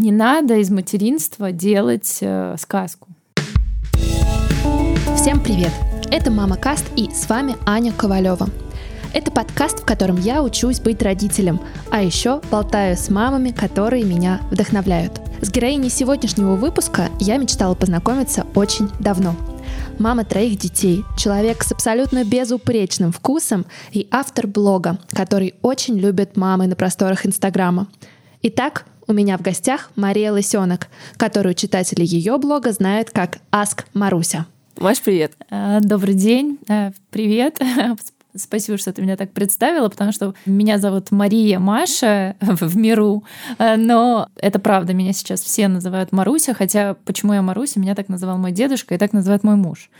не надо из материнства делать э, сказку. Всем привет! Это Мама Каст и с вами Аня Ковалева. Это подкаст, в котором я учусь быть родителем, а еще болтаю с мамами, которые меня вдохновляют. С героиней сегодняшнего выпуска я мечтала познакомиться очень давно. Мама троих детей, человек с абсолютно безупречным вкусом и автор блога, который очень любит мамы на просторах Инстаграма. Итак, у меня в гостях Мария Лысенок, которую читатели ее блога знают как Аск Маруся. Маш, привет. Э, добрый день. Э, привет. Спасибо, что ты меня так представила, потому что меня зовут Мария Маша в миру, э, но это правда, меня сейчас все называют Маруся, хотя почему я Маруся, меня так называл мой дедушка и так называет мой муж.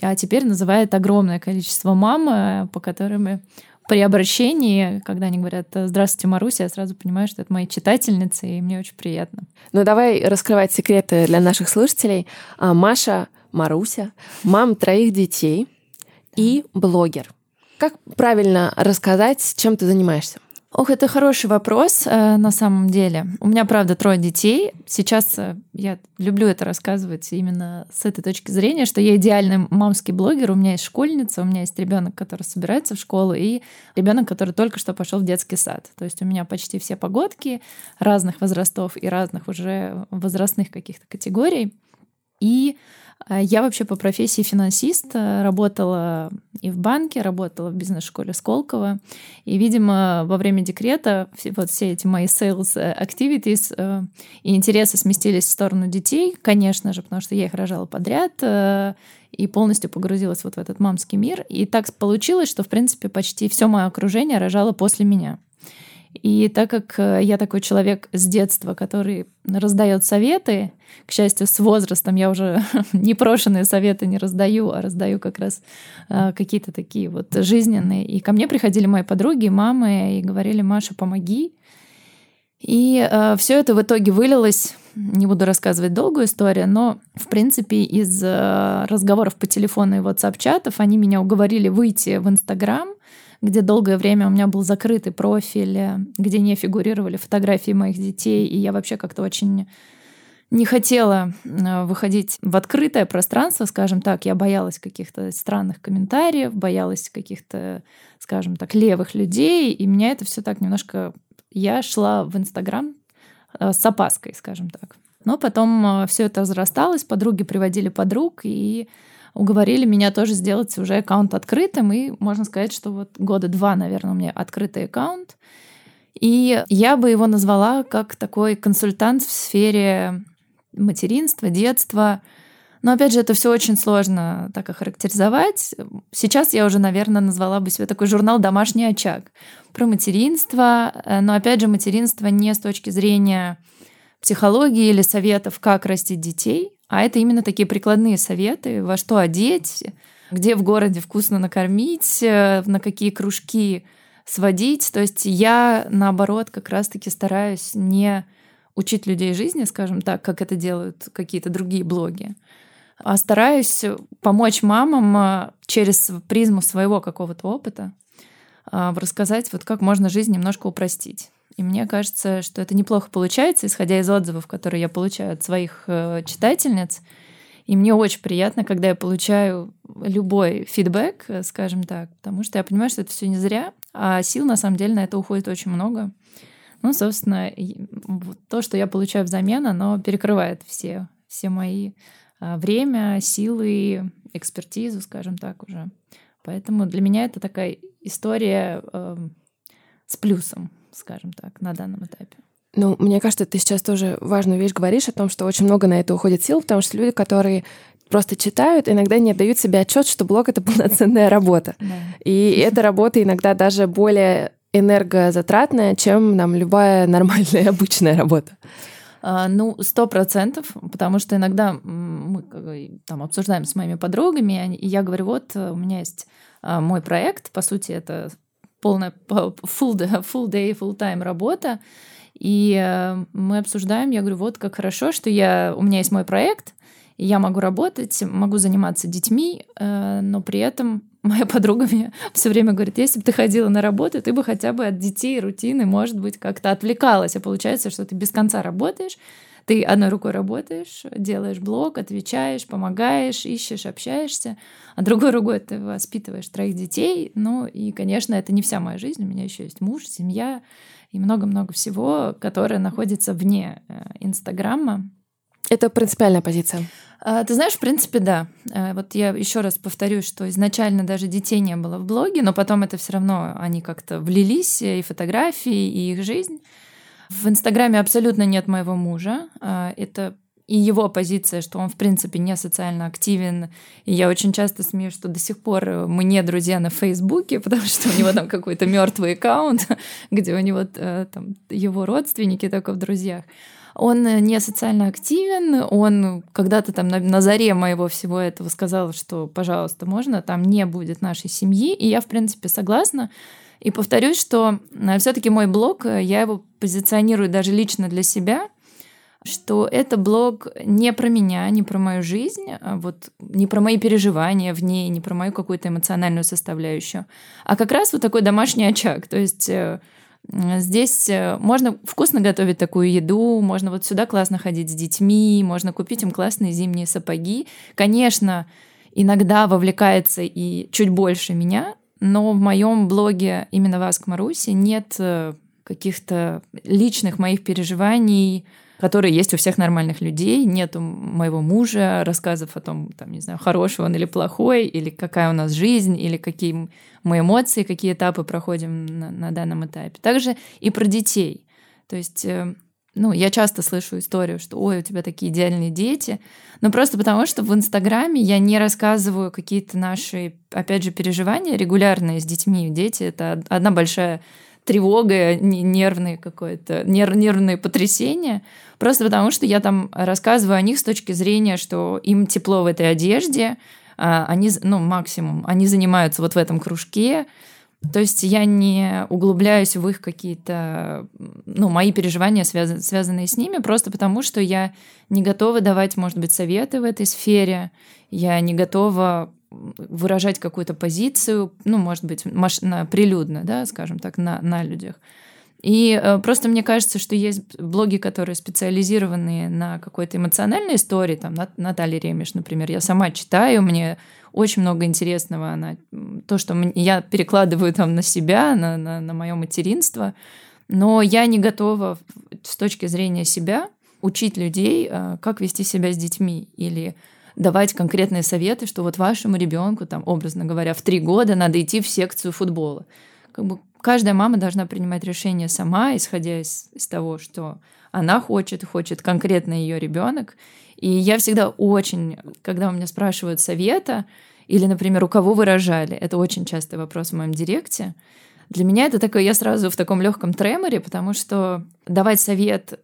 А теперь называет огромное количество мам, по которым при обращении, когда они говорят «Здравствуйте, Маруся», я сразу понимаю, что это мои читательницы, и мне очень приятно. Ну давай раскрывать секреты для наших слушателей. А, Маша, Маруся, мам троих детей и блогер. Как правильно рассказать, чем ты занимаешься? Ох, это хороший вопрос э, на самом деле. У меня, правда, трое детей. Сейчас э, я люблю это рассказывать именно с этой точки зрения, что я идеальный мамский блогер. У меня есть школьница, у меня есть ребенок, который собирается в школу, и ребенок, который только что пошел в детский сад. То есть у меня почти все погодки разных возрастов и разных уже возрастных каких-то категорий. И я вообще по профессии финансист, э, работала и в банке, работала в бизнес-школе Сколково. И, видимо, во время декрета вот все эти мои sales activities э, и интересы сместились в сторону детей, конечно же, потому что я их рожала подряд э, и полностью погрузилась вот в этот мамский мир. И так получилось, что, в принципе, почти все мое окружение рожало после меня. И так как э, я такой человек с детства, который раздает советы, к счастью, с возрастом я уже непрошенные советы не раздаю, а раздаю как раз э, какие-то такие вот жизненные. И ко мне приходили мои подруги, мамы и говорили, Маша, помоги. И э, все это в итоге вылилось, не буду рассказывать долгую историю, но, в принципе, из э, разговоров по телефону и WhatsApp-чатов они меня уговорили выйти в Инстаграм, где долгое время у меня был закрытый профиль, э, где не фигурировали фотографии моих детей, и я вообще как-то очень не хотела э, выходить в открытое пространство, скажем так. Я боялась каких-то странных комментариев, боялась каких-то, скажем так, левых людей, и меня это все так немножко... Я шла в Инстаграм э, с опаской, скажем так. Но потом все это разрасталось, подруги приводили подруг, и уговорили меня тоже сделать уже аккаунт открытым, и можно сказать, что вот года два, наверное, у меня открытый аккаунт. И я бы его назвала как такой консультант в сфере материнства, детства. Но опять же, это все очень сложно так охарактеризовать. Сейчас я уже, наверное, назвала бы себе такой журнал «Домашний очаг» про материнство. Но опять же, материнство не с точки зрения психологии или советов, как растить детей, а это именно такие прикладные советы, во что одеть, где в городе вкусно накормить, э, на какие кружки сводить. То есть я, наоборот, как раз-таки стараюсь не учить людей жизни, скажем так, как это делают какие-то другие блоги, а стараюсь помочь мамам э, через призму своего какого-то опыта рассказать, вот как можно жизнь немножко упростить. И мне кажется, что это неплохо получается, исходя из отзывов, которые я получаю от своих э, читательниц. И мне очень приятно, когда я получаю любой фидбэк, э, скажем так, потому что я понимаю, что это все не зря, а сил на самом деле на это уходит очень много. Ну, собственно, то, что я получаю взамен, оно перекрывает все, все мои а, время, силы, экспертизу, скажем так, уже. Поэтому для меня это такая история э, с плюсом скажем так, на данном этапе. Ну, мне кажется, ты сейчас тоже важную вещь говоришь о том, что очень много на это уходит сил, потому что люди, которые просто читают, иногда не отдают себе отчет, что блог это полноценная работа. Да. И эта работа иногда даже более энергозатратная, чем нам любая нормальная обычная работа. А, ну, сто процентов, потому что иногда мы там обсуждаем с моими подругами, и я говорю, вот у меня есть мой проект, по сути, это полная full day, full day, full time работа. И э, мы обсуждаем, я говорю, вот как хорошо, что я, у меня есть мой проект, и я могу работать, могу заниматься детьми, э, но при этом моя подруга мне все время говорит, если бы ты ходила на работу, ты бы хотя бы от детей, рутины, может быть, как-то отвлекалась. А получается, что ты без конца работаешь, ты одной рукой работаешь, делаешь блог, отвечаешь, помогаешь, ищешь, общаешься, а другой рукой ты воспитываешь троих детей. Ну и, конечно, это не вся моя жизнь. У меня еще есть муж, семья и много-много всего, которое находится вне э, Инстаграма. Это принципиальная позиция. А, ты знаешь, в принципе, да. А, вот я еще раз повторюсь, что изначально даже детей не было в блоге, но потом это все равно они как-то влились, и фотографии, и их жизнь. В Инстаграме абсолютно нет моего мужа. А, это и его позиция, что он, в принципе, не социально активен. И я очень часто смеюсь, что до сих пор мы не друзья на Фейсбуке, потому что у него там какой-то мертвый аккаунт, где у него э, там его родственники только в друзьях он э, не социально активен, он когда-то там на, на заре моего всего этого сказал, что, пожалуйста, можно, там не будет нашей семьи, и я, в принципе, согласна. И повторюсь, что э, все-таки мой блог, э, я его позиционирую даже лично для себя, что это блог не про меня, не про мою жизнь, а вот не про мои переживания в ней, не про мою какую-то эмоциональную составляющую, а как раз вот такой домашний очаг. То есть Здесь э, можно вкусно готовить такую еду, можно вот сюда классно ходить с детьми, можно купить им классные зимние сапоги. Конечно, иногда вовлекается и чуть больше меня, но в моем блоге именно «Васк Маруси» нет э, каких-то личных моих переживаний, которые есть у всех нормальных людей. Нет у моего мужа рассказов о том, там, не знаю, хороший он или плохой, или какая у нас жизнь, или какие мы эмоции, какие этапы проходим на, на данном этапе. Также и про детей. То есть э, ну, я часто слышу историю, что ой, у тебя такие идеальные дети, но просто потому, что в Инстаграме я не рассказываю какие-то наши, опять же, переживания регулярные с детьми. Дети — это одна большая тревога, нервные какое-то, нерв, нервные потрясения, просто потому что я там рассказываю о них с точки зрения, что им тепло в этой одежде, а, они, ну, максимум, они занимаются вот в этом кружке, то есть я не углубляюсь в их какие-то, ну, мои переживания, связан, связанные с ними, просто потому что я не готова давать, может быть, советы в этой сфере, я не готова выражать какую-то позицию, ну, может быть, маш- прилюдно, да, скажем так, на, на людях. И э, просто мне кажется, что есть блоги, которые специализированы на какой-то эмоциональной истории, там Наталья Ремеш, например, я сама читаю, мне очень много интересного, она, то, что я перекладываю там на себя, на, на, на мое материнство, но я не готова с точки зрения себя учить людей, э, как вести себя с детьми или давать конкретные советы, что вот вашему ребенку, там, образно говоря, в три года надо идти в секцию футбола. Как бы каждая мама должна принимать решение сама, исходя из, из того, что она хочет, хочет конкретно ее ребенок. И я всегда очень, когда у меня спрашивают совета, или, например, у кого вы рожали, это очень частый вопрос в моем директе, для меня это такое, я сразу в таком легком треморе, потому что давать совет,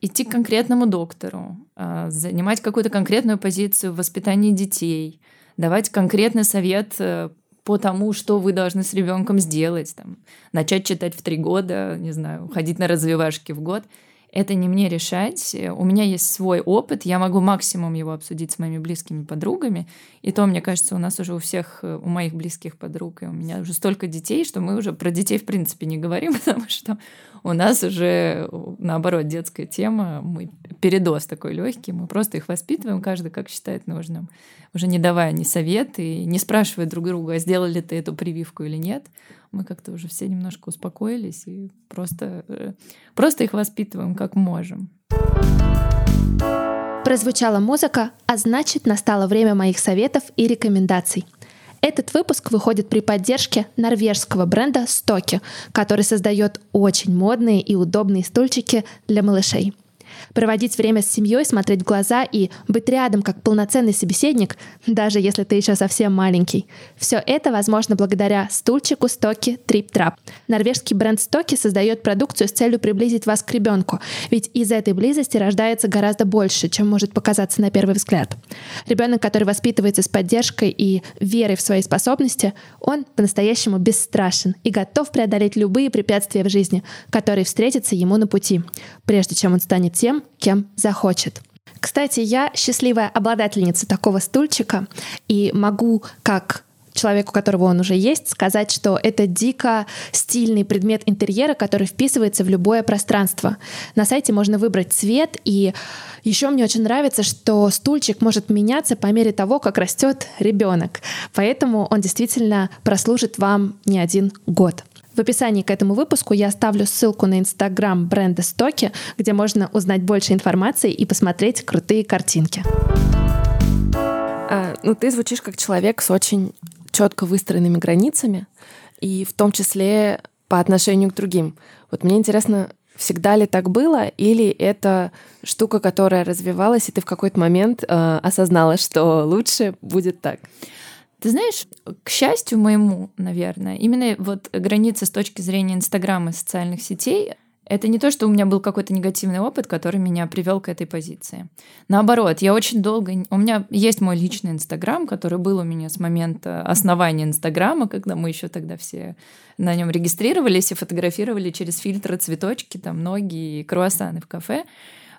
идти к конкретному доктору, а, занимать какую-то конкретную позицию в воспитании детей, давать конкретный совет э, по тому, что вы должны с ребенком сделать, там, начать читать в три года, не знаю, ходить на развивашки в год — это не мне решать. У меня есть свой опыт, я могу максимум его обсудить с моими близкими подругами. И то, мне кажется, у нас уже у всех, у моих близких подруг, и у меня уже столько детей, что мы уже про детей в принципе не говорим, потому что у нас уже, наоборот, детская тема, мы передоз такой легкий, мы просто их воспитываем, каждый как считает нужным, уже не давая ни советы, не спрашивая друг друга, а сделали ты эту прививку или нет мы как-то уже все немножко успокоились и просто, э, просто их воспитываем как можем. Прозвучала музыка, а значит настало время моих советов и рекомендаций. Этот выпуск выходит при поддержке норвежского бренда Стоки, который создает очень модные и удобные стульчики для малышей. Проводить время с семьей, смотреть в глаза и быть рядом как полноценный собеседник, даже если ты еще совсем маленький. Все это возможно благодаря стульчику Стоки Трип Трап. Норвежский бренд Стоки создает продукцию с целью приблизить вас к ребенку, ведь из этой близости рождается гораздо больше, чем может показаться на первый взгляд. Ребенок, который воспитывается с поддержкой и верой в свои способности, он по-настоящему бесстрашен и готов преодолеть любые препятствия в жизни, которые встретятся ему на пути, прежде чем он станет тем, кем захочет. Кстати, я счастливая обладательница такого стульчика и могу как человеку, которого он уже есть, сказать, что это дико стильный предмет интерьера, который вписывается в любое пространство. На сайте можно выбрать цвет, и еще мне очень нравится, что стульчик может меняться по мере того, как растет ребенок. Поэтому он действительно прослужит вам не один год. В описании к этому выпуску я оставлю ссылку на инстаграм бренда Стоки, где можно узнать больше информации и посмотреть крутые картинки. А, ну, ты звучишь как человек с очень четко выстроенными границами, и в том числе по отношению к другим. Вот мне интересно, всегда ли так было, или это штука, которая развивалась, и ты в какой-то момент э, осознала, что лучше будет так? Ты знаешь, к счастью моему, наверное, именно вот границы с точки зрения Инстаграма и социальных сетей это не то, что у меня был какой-то негативный опыт, который меня привел к этой позиции. Наоборот, я очень долго... У меня есть мой личный Инстаграм, который был у меня с момента основания Инстаграма, когда мы еще тогда все на нем регистрировались и фотографировали через фильтры цветочки, там, ноги и круассаны в кафе.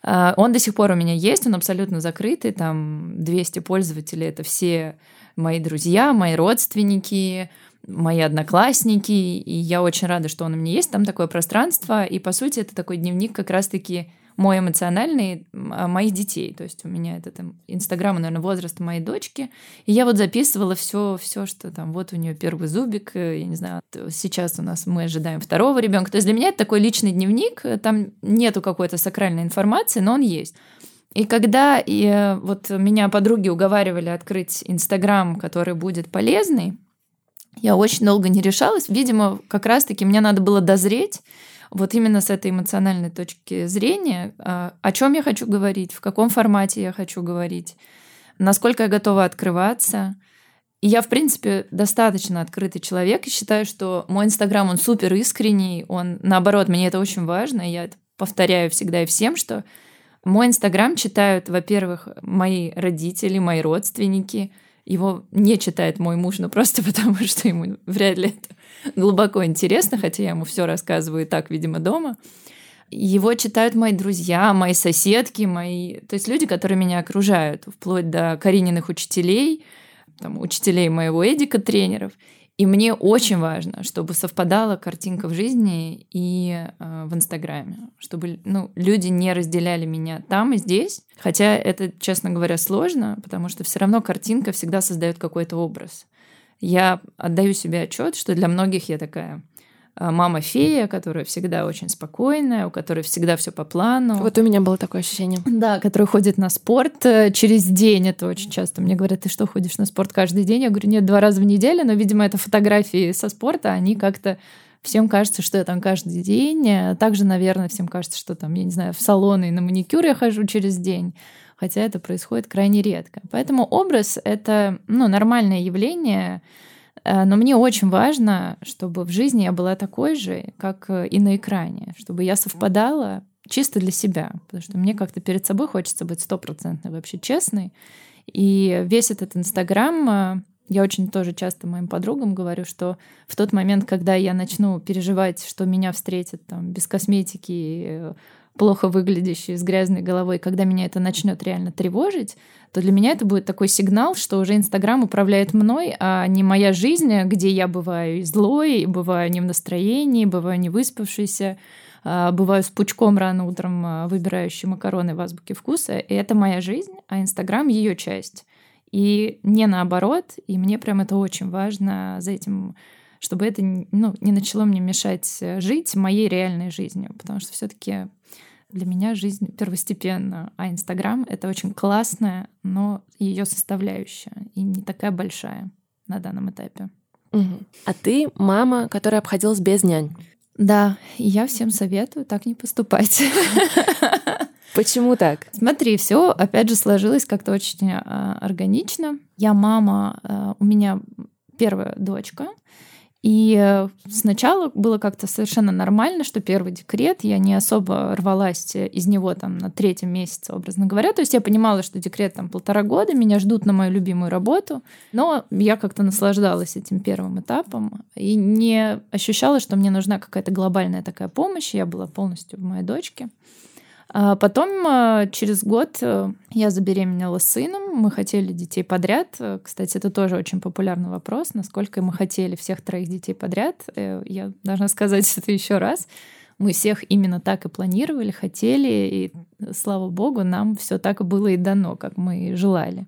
А, он до сих пор у меня есть, он абсолютно закрытый, там 200 пользователей, это все мои друзья, мои родственники, мои одноклассники, и я очень рада, что он у меня есть, там такое пространство, и, по сути, это такой дневник как раз-таки мой эмоциональный моих детей. То есть у меня это там Инстаграм, наверное, возраст моей дочки. И я вот записывала все, все, что там вот у нее первый зубик, э, я не знаю, сейчас у нас мы ожидаем второго ребенка. То есть для меня это такой личный дневник, там нету какой-то сакральной информации, но он есть. И когда и, э, вот меня подруги уговаривали открыть Инстаграм, который будет полезный, я очень долго не решалась. Видимо, как раз-таки мне надо было дозреть вот именно с этой эмоциональной точки зрения, а, о чем я хочу говорить, в каком формате я хочу говорить, насколько я готова открываться. И я, в принципе, достаточно открытый человек и считаю, что мой Инстаграм, он супер искренний, он, наоборот, мне это очень важно, я это повторяю всегда и всем, что мой Инстаграм читают, во-первых, мои родители, мои родственники. Его не читает мой муж, но просто потому, что ему вряд ли это глубоко интересно, хотя я ему все рассказываю и так, видимо, дома. Его читают мои друзья, мои соседки, мои... То есть люди, которые меня окружают, вплоть до Карининых учителей, там, учителей моего Эдика, тренеров. И мне очень важно, чтобы совпадала картинка в жизни и э, в Инстаграме, чтобы ну, люди не разделяли меня там и здесь. Хотя это, честно говоря, сложно, потому что все равно картинка всегда создает какой-то образ. Я отдаю себе отчет, что для многих я такая мама-фея, которая всегда очень спокойная, у которой всегда все по плану. Вот у меня было такое ощущение. Да, которая ходит на спорт э, через день. Это очень часто. Мне говорят, ты что, ходишь на спорт каждый день? Я говорю, нет, два раза в неделю, но, видимо, это фотографии со спорта, они как-то Всем кажется, что я там каждый день. Также, наверное, всем кажется, что там, я не знаю, в салоны и на маникюр я хожу через день. Хотя это происходит крайне редко. Поэтому образ — это ну, нормальное явление, Э, но мне очень важно, чтобы в жизни я была такой же, как э, и на экране, чтобы я совпадала чисто для себя, потому что мне как-то перед собой хочется быть стопроцентной вообще честной. И весь этот Инстаграм, э, я очень тоже часто моим подругам говорю, что в тот момент, когда я начну переживать, что меня встретят там без косметики, плохо выглядящий, с грязной головой, когда меня это начнет реально тревожить, то для меня это будет такой сигнал, что уже Инстаграм управляет мной, а не моя жизнь, где я бываю и злой, и бываю не в настроении, бываю не выспавшейся, а, бываю с пучком рано утром, а, выбирающий макароны в азбуке вкуса. И это моя жизнь, а Инстаграм ее часть. И не наоборот. И мне прям это очень важно за этим чтобы это ну, не начало мне мешать э, жить моей реальной жизнью, потому что все-таки для меня жизнь первостепенна, а Инстаграм — это очень классная, но ее составляющая и не такая большая на данном этапе. Угу. А ты мама, которая обходилась без нянь. Да, и я всем советую так не поступать. Почему так? Смотри, все опять же сложилось как-то очень а, органично. Я мама, а, у меня первая дочка, и э, сначала было как-то совершенно нормально, что первый декрет, я не особо рвалась из него там на третьем месяце, образно говоря. То есть я понимала, что декрет там полтора года, меня ждут на мою любимую работу, но я как-то наслаждалась этим первым этапом и не ощущала, что мне нужна какая-то глобальная такая помощь. Я была полностью в моей дочке. А потом э, через год э, я забеременела сыном, мы хотели детей подряд. Кстати, это тоже очень популярный вопрос, насколько мы хотели всех троих детей подряд. Я должна сказать это еще раз. Мы всех именно так и планировали, хотели, и слава богу, нам все так и было и дано, как мы желали.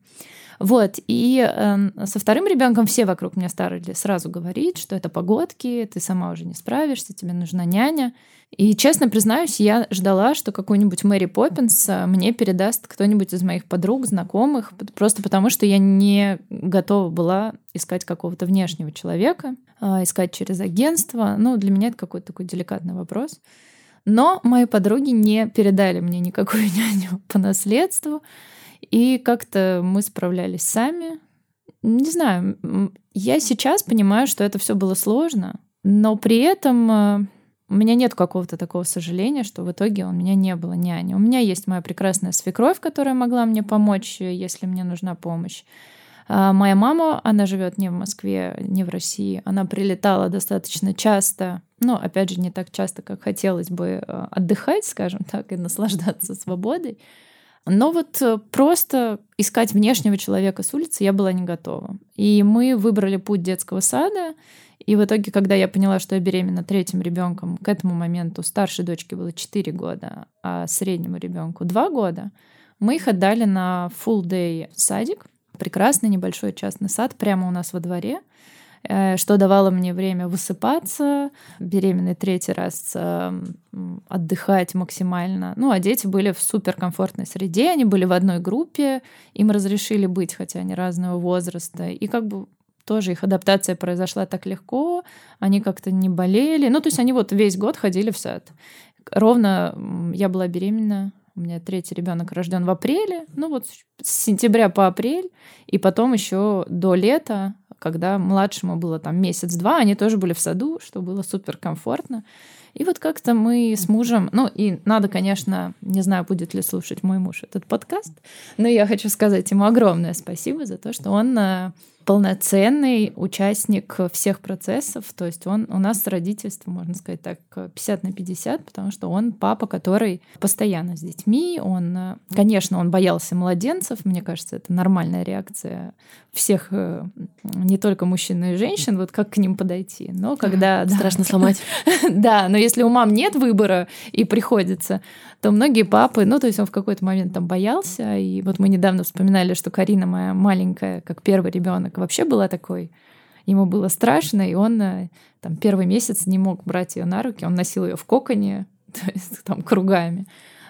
Вот, и э, со вторым ребенком все вокруг меня стали сразу говорить, что это погодки, ты сама уже не справишься, тебе нужна няня. И честно признаюсь, я ждала, что какую-нибудь Мэри Поппинс э, мне передаст кто-нибудь из моих подруг, знакомых, просто потому что я не готова была искать какого-то внешнего человека, э, искать через агентство. Ну, для меня это какой-то такой деликатный вопрос. Но мои подруги не передали мне никакую няню по наследству. И как-то мы справлялись сами. Не знаю, я сейчас понимаю, что это все было сложно, но при этом э, у меня нет какого-то такого сожаления, что в итоге у меня не было няни. У меня есть моя прекрасная свекровь, которая могла мне помочь, если мне нужна помощь. А моя мама, она живет не в Москве, не в России. Она прилетала достаточно часто, но опять же не так часто, как хотелось бы э, отдыхать, скажем так, и наслаждаться свободой. Но вот э, просто искать внешнего человека с улицы я была не готова. И мы выбрали путь детского сада. И в итоге, когда я поняла, что я беременна третьим ребенком, к этому моменту старшей дочке было 4 года, а среднему ребенку 2 года, мы их отдали на full day садик. Прекрасный небольшой частный сад прямо у нас во дворе — Э, что давало мне время высыпаться, беременный третий раз эм, отдыхать максимально. Ну, а дети были в суперкомфортной среде, они были в одной группе, им разрешили быть, хотя они разного возраста. И как бы тоже их адаптация произошла так легко, они как-то не болели. Ну, то есть они вот весь год ходили в сад. Ровно я была беременна у меня третий ребенок рожден в апреле, ну вот с сентября по апрель, и потом еще до лета когда младшему было там месяц-два, они тоже были в саду, что было супер комфортно. И вот как-то мы с мужем, ну и надо, конечно, не знаю, будет ли слушать мой муж этот подкаст, но я хочу сказать ему огромное спасибо за то, что он э, полноценный участник всех процессов. То есть он у нас родительство, можно сказать так, 50 на 50, потому что он папа, который постоянно с детьми. Он, конечно, он боялся младенцев. Мне кажется, это нормальная реакция всех, э, не только мужчин, но и женщин, вот как к ним подойти. Но когда... Страшно сломать. Да, но если у мам нет выбора и приходится, то многие папы, ну, то есть он в какой-то момент там боялся. И вот мы недавно вспоминали, что Карина моя маленькая, как первый ребенок, вообще была такой ему было страшно, и он э, там первый месяц не мог брать ее на руки, он носил ее в коконе, то есть там кругами.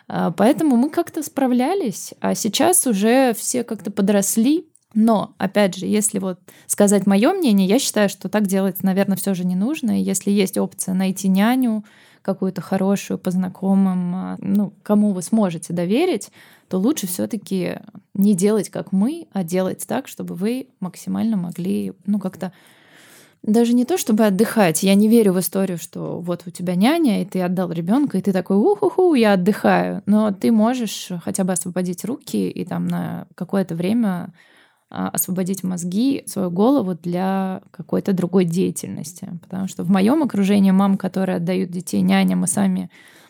А, поэтому мы как-то справлялись, а сейчас уже все как-то подросли. Но, опять же, если вот сказать мое мнение, я считаю, что так делать, наверное, все же не нужно. Если есть опция найти няню, какую-то хорошую по знакомым, а, ну, кому вы сможете доверить, то лучше все-таки не делать как мы, а делать так, чтобы вы максимально могли, ну, как-то даже не то, чтобы отдыхать. Я не верю в историю, что вот у тебя няня, и ты отдал ребенка, и ты такой, уху-ху, я отдыхаю. Но ты можешь хотя бы освободить руки и там на какое-то время освободить мозги, свою голову для какой-то другой деятельности. Потому что в моем окружении мам, которые отдают детей няням и сами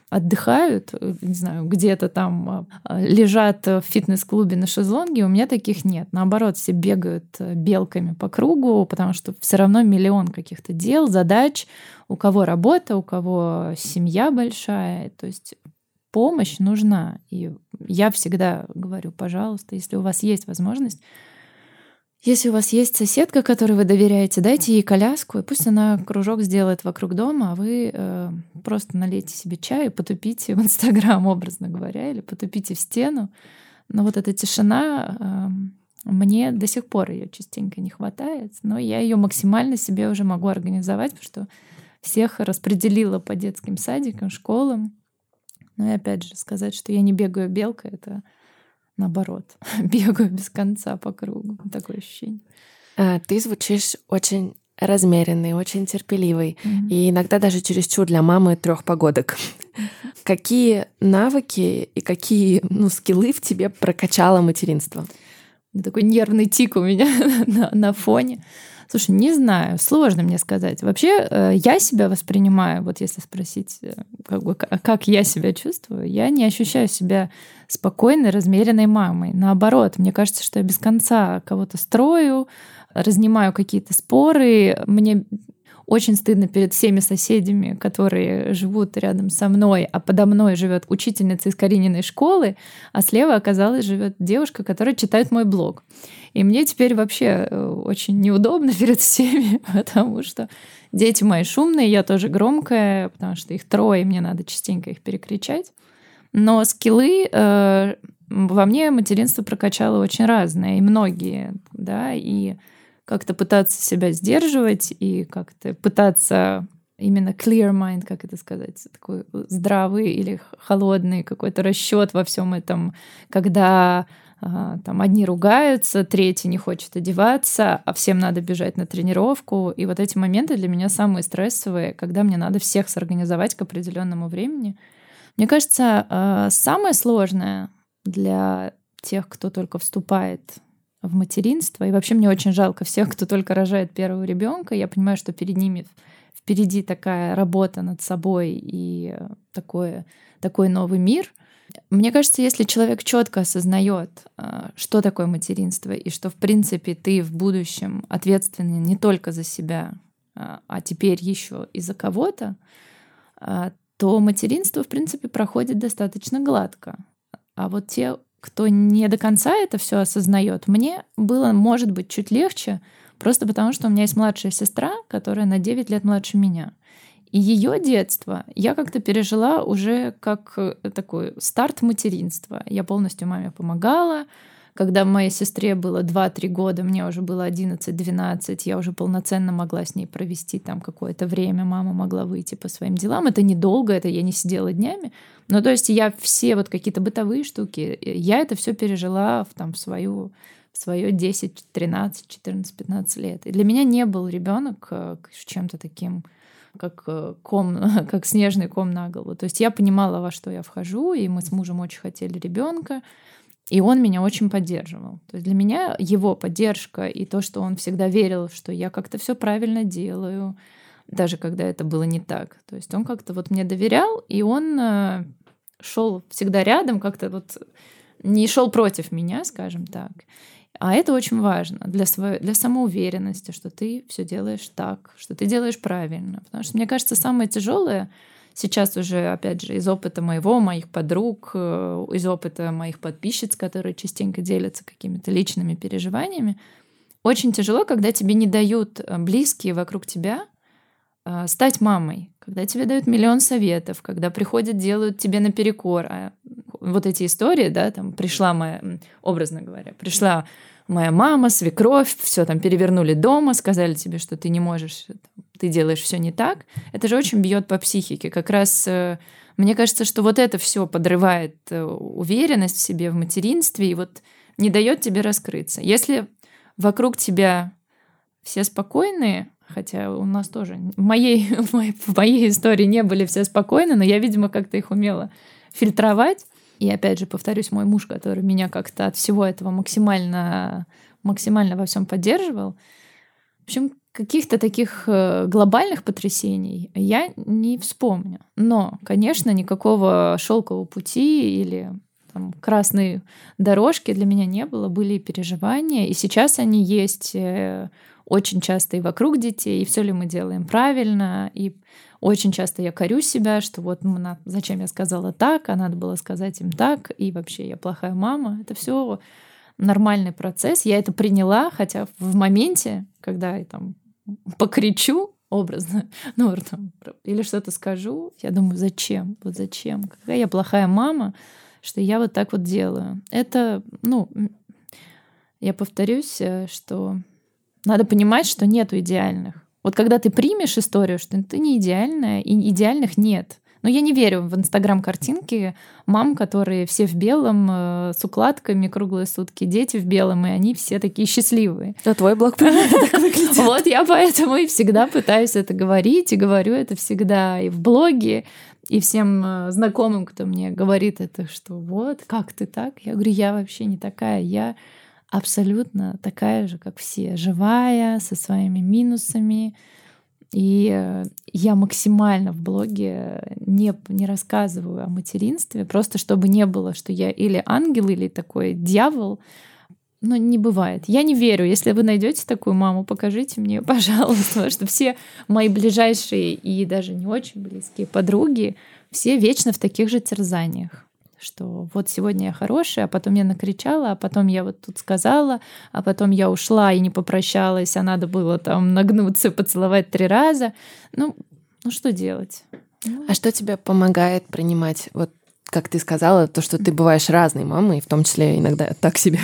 отдыхают, э, не знаю, где-то там а, лежат в фитнес-клубе на шезлонге, у меня таких нет. Наоборот, все бегают э, белками по кругу, потому что все равно миллион каких-то дел, задач, у кого работа, у кого семья большая. То есть помощь нужна. И я всегда говорю, пожалуйста, если у вас есть возможность, если у вас есть соседка, которой вы доверяете, дайте ей коляску, и пусть она кружок сделает вокруг дома, а вы э, просто налейте себе чай и потупите в Инстаграм, образно говоря, или потупите в стену. Но вот эта тишина, э, мне до сих пор ее частенько не хватает, но я ее максимально себе уже могу организовать, потому что всех распределила по детским садикам, школам. Ну и опять же, сказать, что я не бегаю белка, это наоборот, бегаю без конца по кругу. Такое ощущение. А, ты звучишь очень размеренный, очень терпеливый, mm-hmm. и иногда даже чересчур для мамы трех погодок. Какие навыки и какие ну, скиллы в тебе прокачало материнство? такой нервный тик у меня на, на фоне. Слушай, не знаю, сложно мне сказать. Вообще, э, я себя воспринимаю, вот если спросить, э, как, бы, как я себя чувствую, я не ощущаю себя спокойной, размеренной мамой. Наоборот, мне кажется, что я без конца кого-то строю, разнимаю какие-то споры. Мне очень стыдно перед всеми соседями, которые живут рядом со мной, а подо мной живет учительница из Карининой школы, а слева оказалась живет девушка, которая читает мой блог. И мне теперь вообще э, очень неудобно перед всеми, потому что дети мои шумные, я тоже громкая, потому что их трое, и мне надо частенько их перекричать. Но скиллы э, во мне материнство прокачало очень разное, и многие, да, и как-то пытаться себя сдерживать и как-то пытаться именно clear mind, как это сказать, такой здравый или холодный какой-то расчет во всем этом, когда там одни ругаются, третий не хочет одеваться, а всем надо бежать на тренировку. И вот эти моменты для меня самые стрессовые, когда мне надо всех сорганизовать к определенному времени. Мне кажется, а, самое сложное для тех, кто только вступает в материнство. И вообще мне очень жалко всех, кто только рожает первого ребенка. Я понимаю, что перед ними впереди такая работа над собой и такое, такой новый мир. Мне кажется, если человек четко осознает, а, что такое материнство, и что, в принципе, ты в будущем ответственный не только за себя, а, а теперь еще и за кого-то, а, то материнство, в принципе, проходит достаточно гладко. А вот те, кто не до конца это все осознает, мне было, может быть, чуть легче, просто потому что у меня есть младшая сестра, которая на 9 лет младше меня. И ее детство я как-то пережила уже как э, такой старт материнства. Я полностью маме помогала, когда моей сестре было 2-3 года, мне уже было 11-12, я уже полноценно могла с ней провести там какое-то время, мама могла выйти по своим делам. Это недолго, это я не сидела днями. Но то есть я все вот какие-то бытовые штуки, я это все пережила в, там, в свою свое 10, 13, 14, 15 лет. И для меня не был ребенок э, чем-то таким, как э, ком, как снежный ком на голову. То есть я понимала, во что я вхожу, и мы с мужем очень хотели ребенка. И он меня очень поддерживал. То есть для меня его поддержка и то, что он всегда верил, что я как-то все правильно делаю, даже когда это было не так. То есть он как-то вот мне доверял, и он э, шел всегда рядом, как-то вот не шел против меня, скажем так. А это очень важно для, своей, для самоуверенности, что ты все делаешь так, что ты делаешь правильно. Потому что, мне кажется, самое тяжелое Сейчас уже, опять же, из опыта моего, моих подруг, э, из опыта моих подписчиц, которые частенько делятся какими-то личными переживаниями, очень тяжело, когда тебе не дают э, близкие вокруг тебя э, стать мамой, когда тебе дают миллион советов, когда приходят, делают тебе наперекор. А вот эти истории, да, там пришла моя, образно говоря, пришла моя мама, свекровь, все там перевернули дома, сказали тебе, что ты не можешь, ты делаешь все не так, это же очень бьет по психике. Как раз э, мне кажется, что вот это все подрывает э, уверенность в себе, в материнстве, и вот не дает тебе раскрыться. Если вокруг тебя все спокойные, хотя у нас тоже в моей, в моей, в моей истории не были все спокойны, но я, видимо, как-то их умела фильтровать, и опять же, повторюсь, мой муж, который меня как-то от всего этого максимально, максимально во всем поддерживал. В общем, каких-то таких э, глобальных потрясений я не вспомню. Но, конечно, никакого шелкового пути или там, красной дорожки для меня не было, были переживания, и сейчас они есть э, очень часто и вокруг детей, и все ли мы делаем правильно, и очень часто я корю себя, что вот ну, зачем я сказала так, а надо было сказать им так, и вообще я плохая мама. Это все нормальный процесс. Я это приняла, хотя в моменте, когда я там покричу образно, ну, там, или что-то скажу, я думаю, зачем? Вот зачем? Какая я плохая мама, что я вот так вот делаю. Это, ну, я повторюсь, э, что надо понимать, что нету идеальных. Вот когда ты примешь историю, что ты не идеальная, и идеальных нет. Но я не верю в инстаграм-картинки мам, которые все в белом, э, с укладками круглые сутки, дети в белом, и они все такие счастливые. А твой блог так выглядит. Вот я поэтому и всегда пытаюсь это говорить, и говорю это всегда и в блоге, и всем э, знакомым, кто мне говорит это, что вот, как ты так? Я говорю, я вообще не такая, я абсолютно такая же, как все, живая, со своими минусами. И э, я максимально в блоге не, не рассказываю о материнстве, просто чтобы не было, что я или ангел, или такой дьявол. Но не бывает. Я не верю. Если вы найдете такую маму, покажите мне, пожалуйста, что все мои ближайшие и даже не очень близкие подруги, все вечно в таких же терзаниях что вот сегодня я хорошая, а потом я накричала, а потом я вот тут сказала, а потом я ушла и не попрощалась, а надо было там нагнуться и поцеловать три раза. Ну, ну что делать? А что тебе помогает принимать, вот как ты сказала, то, что ты бываешь разной мамой, в том числе иногда так себе?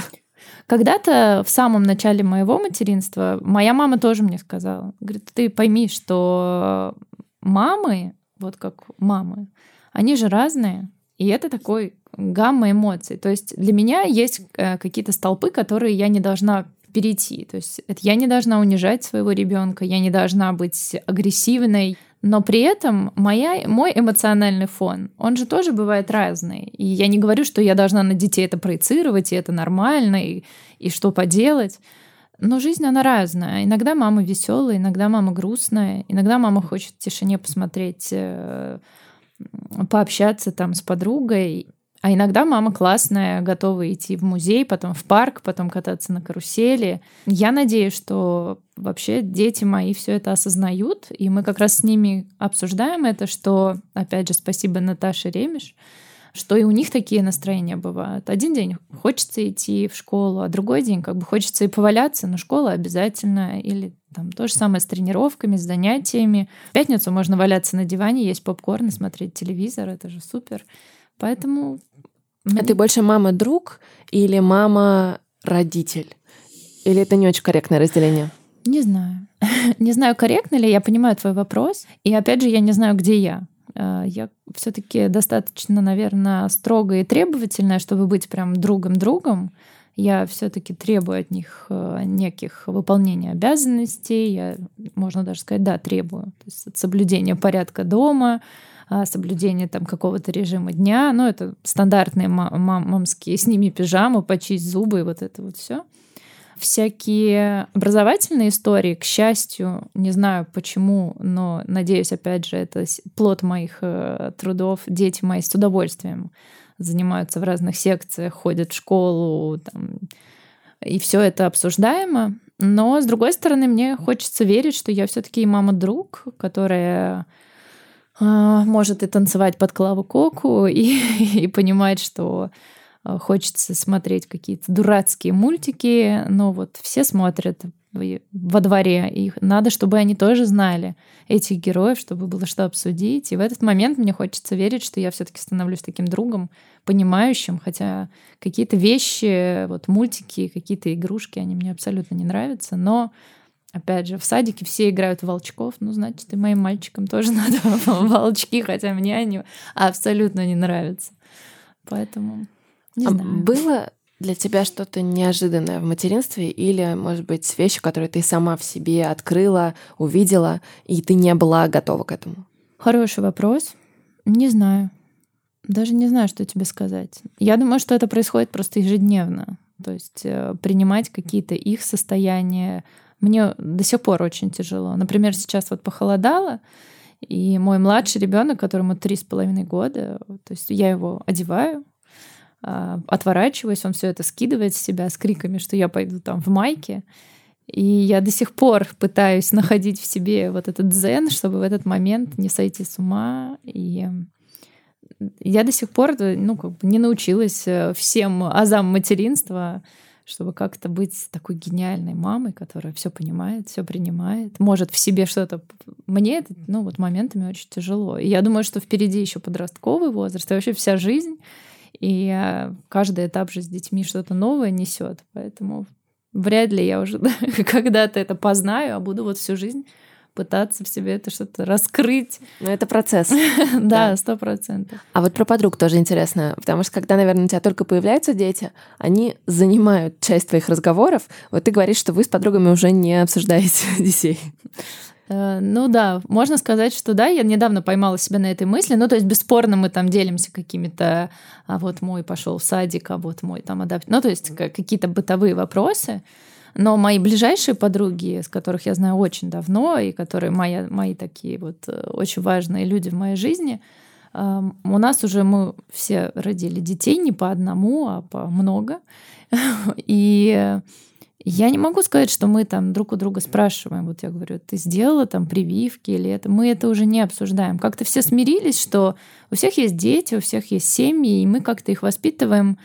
Когда-то в самом начале моего материнства моя мама тоже мне сказала, говорит, ты пойми, что мамы, вот как мамы, они же разные, и это такой гамма эмоций. То есть для меня есть э, какие-то столпы, которые я не должна перейти. То есть это я не должна унижать своего ребенка, я не должна быть агрессивной, но при этом моя, мой эмоциональный фон, он же тоже бывает разный. И я не говорю, что я должна на детей это проецировать, и это нормально, и, и что поделать. Но жизнь, она разная. Иногда мама веселая, иногда мама грустная, иногда мама хочет в тишине посмотреть э, пообщаться там с подругой. А иногда мама классная, готова идти в музей, потом в парк, потом кататься на карусели. Я надеюсь, что вообще дети мои все это осознают, и мы как раз с ними обсуждаем это, что, опять же, спасибо Наташе Ремеш, что и у них такие настроения бывают. Один день хочется идти в школу, а другой день как бы хочется и поваляться, но школа обязательно, или там то же самое с тренировками, с занятиями. В пятницу можно валяться на диване, есть попкорн и смотреть телевизор, это же супер. Поэтому... А ты больше мама-друг или мама-родитель? Или это не очень корректное разделение? Не знаю. не знаю, корректно ли, я понимаю твой вопрос. И опять же, я не знаю, где я. Э, я все-таки достаточно, наверное, строгая и требовательная, чтобы быть прям другом-другом. Я все-таки требую от них э, неких выполнения обязанностей. Я, можно даже сказать, да, требую. То есть от соблюдения порядка дома, а, соблюдения там какого-то режима дня. Ну, это стандартные мамские, с ними пижамы, почисть зубы и вот это вот все всякие образовательные истории, к счастью, не знаю почему, но надеюсь, опять же, это плод моих э, трудов. Дети мои с удовольствием занимаются в разных секциях, ходят в школу, там, и все это обсуждаемо. Но, с другой стороны, мне хочется верить, что я все-таки мама-друг, которая э, может и танцевать под клаву коку, и, и понимать, что хочется смотреть какие-то дурацкие мультики, но вот все смотрят во дворе, и надо, чтобы они тоже знали этих героев, чтобы было что обсудить. И в этот момент мне хочется верить, что я все-таки становлюсь таким другом, понимающим, хотя какие-то вещи, вот мультики, какие-то игрушки, они мне абсолютно не нравятся, но Опять же, в садике все играют в волчков, ну, значит, и моим мальчикам тоже надо волчки, хотя мне они абсолютно не нравятся. Поэтому не а знаю. Было для тебя что-то неожиданное в материнстве или, может быть, вещи, которые ты сама в себе открыла, увидела, и ты не была готова к этому? Хороший вопрос. Не знаю. Даже не знаю, что тебе сказать. Я думаю, что это происходит просто ежедневно. То есть э, принимать какие-то их состояния мне до сих пор очень тяжело. Например, сейчас вот похолодало, и мой младший ребенок, которому три с половиной года, то есть я его одеваю, а, отворачиваюсь, он все это скидывает с себя с криками, что я пойду там в майке. И я до сих пор пытаюсь находить в себе вот этот дзен, чтобы в этот момент не сойти с ума. И я до сих пор ну, как бы не научилась э, всем азам материнства, чтобы как-то быть такой гениальной мамой, которая все понимает, все принимает, может в себе что-то. Мне это, ну, вот моментами очень тяжело. И я думаю, что впереди еще подростковый возраст, и вообще вся жизнь. И э, каждый этап же с детьми что-то новое несет. Поэтому вряд ли я уже когда-то это познаю, а буду вот всю жизнь пытаться в себе это что-то раскрыть. Но это процесс. Да, сто процентов. А вот про подруг тоже интересно, потому что когда, наверное, у тебя только появляются дети, они занимают часть твоих разговоров. Вот ты говоришь, что вы с подругами уже не обсуждаете детей. Э, ну да, можно сказать, что да, я недавно поймала себя на этой мысли. Ну, то есть, бесспорно, мы там делимся какими-то, а вот мой пошел в садик, а вот мой там адапт. Ну, то есть, какие-то бытовые вопросы. Но мои ближайшие подруги, с которых я знаю очень давно, и которые мои, мои такие вот э, очень важные люди в моей жизни, эм, у нас уже мы все родили детей не по одному, а по много. И я не могу сказать, что мы там друг у друга спрашиваем, вот я говорю, ты сделала там прививки или это. Мы это уже не обсуждаем. Как-то все смирились, что у всех есть дети, у всех есть семьи, и мы как-то их воспитываем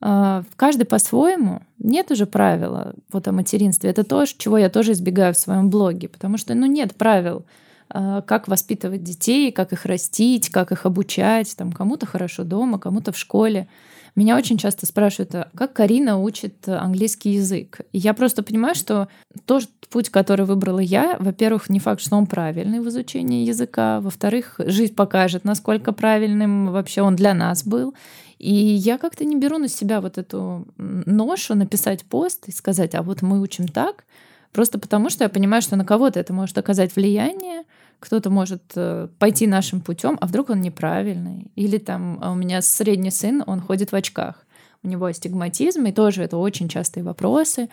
а, каждый по-своему. Нет уже правила вот о материнстве. Это то, чего я тоже избегаю в своем блоге, потому что ну, нет правил, а, как воспитывать детей, как их растить, как их обучать. Там кому-то хорошо дома, кому-то в школе. Меня очень часто спрашивают, а как Карина учит английский язык? И я просто понимаю, что тот путь, который выбрала я, во-первых, не факт, что он правильный в изучении языка, во-вторых, жизнь покажет, насколько правильным вообще он для нас был. И я как-то не беру на себя вот эту ношу написать пост и сказать, а вот мы учим так, просто потому что я понимаю, что на кого-то это может оказать влияние, кто-то может э, пойти нашим путем, а вдруг он неправильный. Или там а у меня средний сын, он ходит в очках. У него астигматизм, и тоже это очень частые вопросы.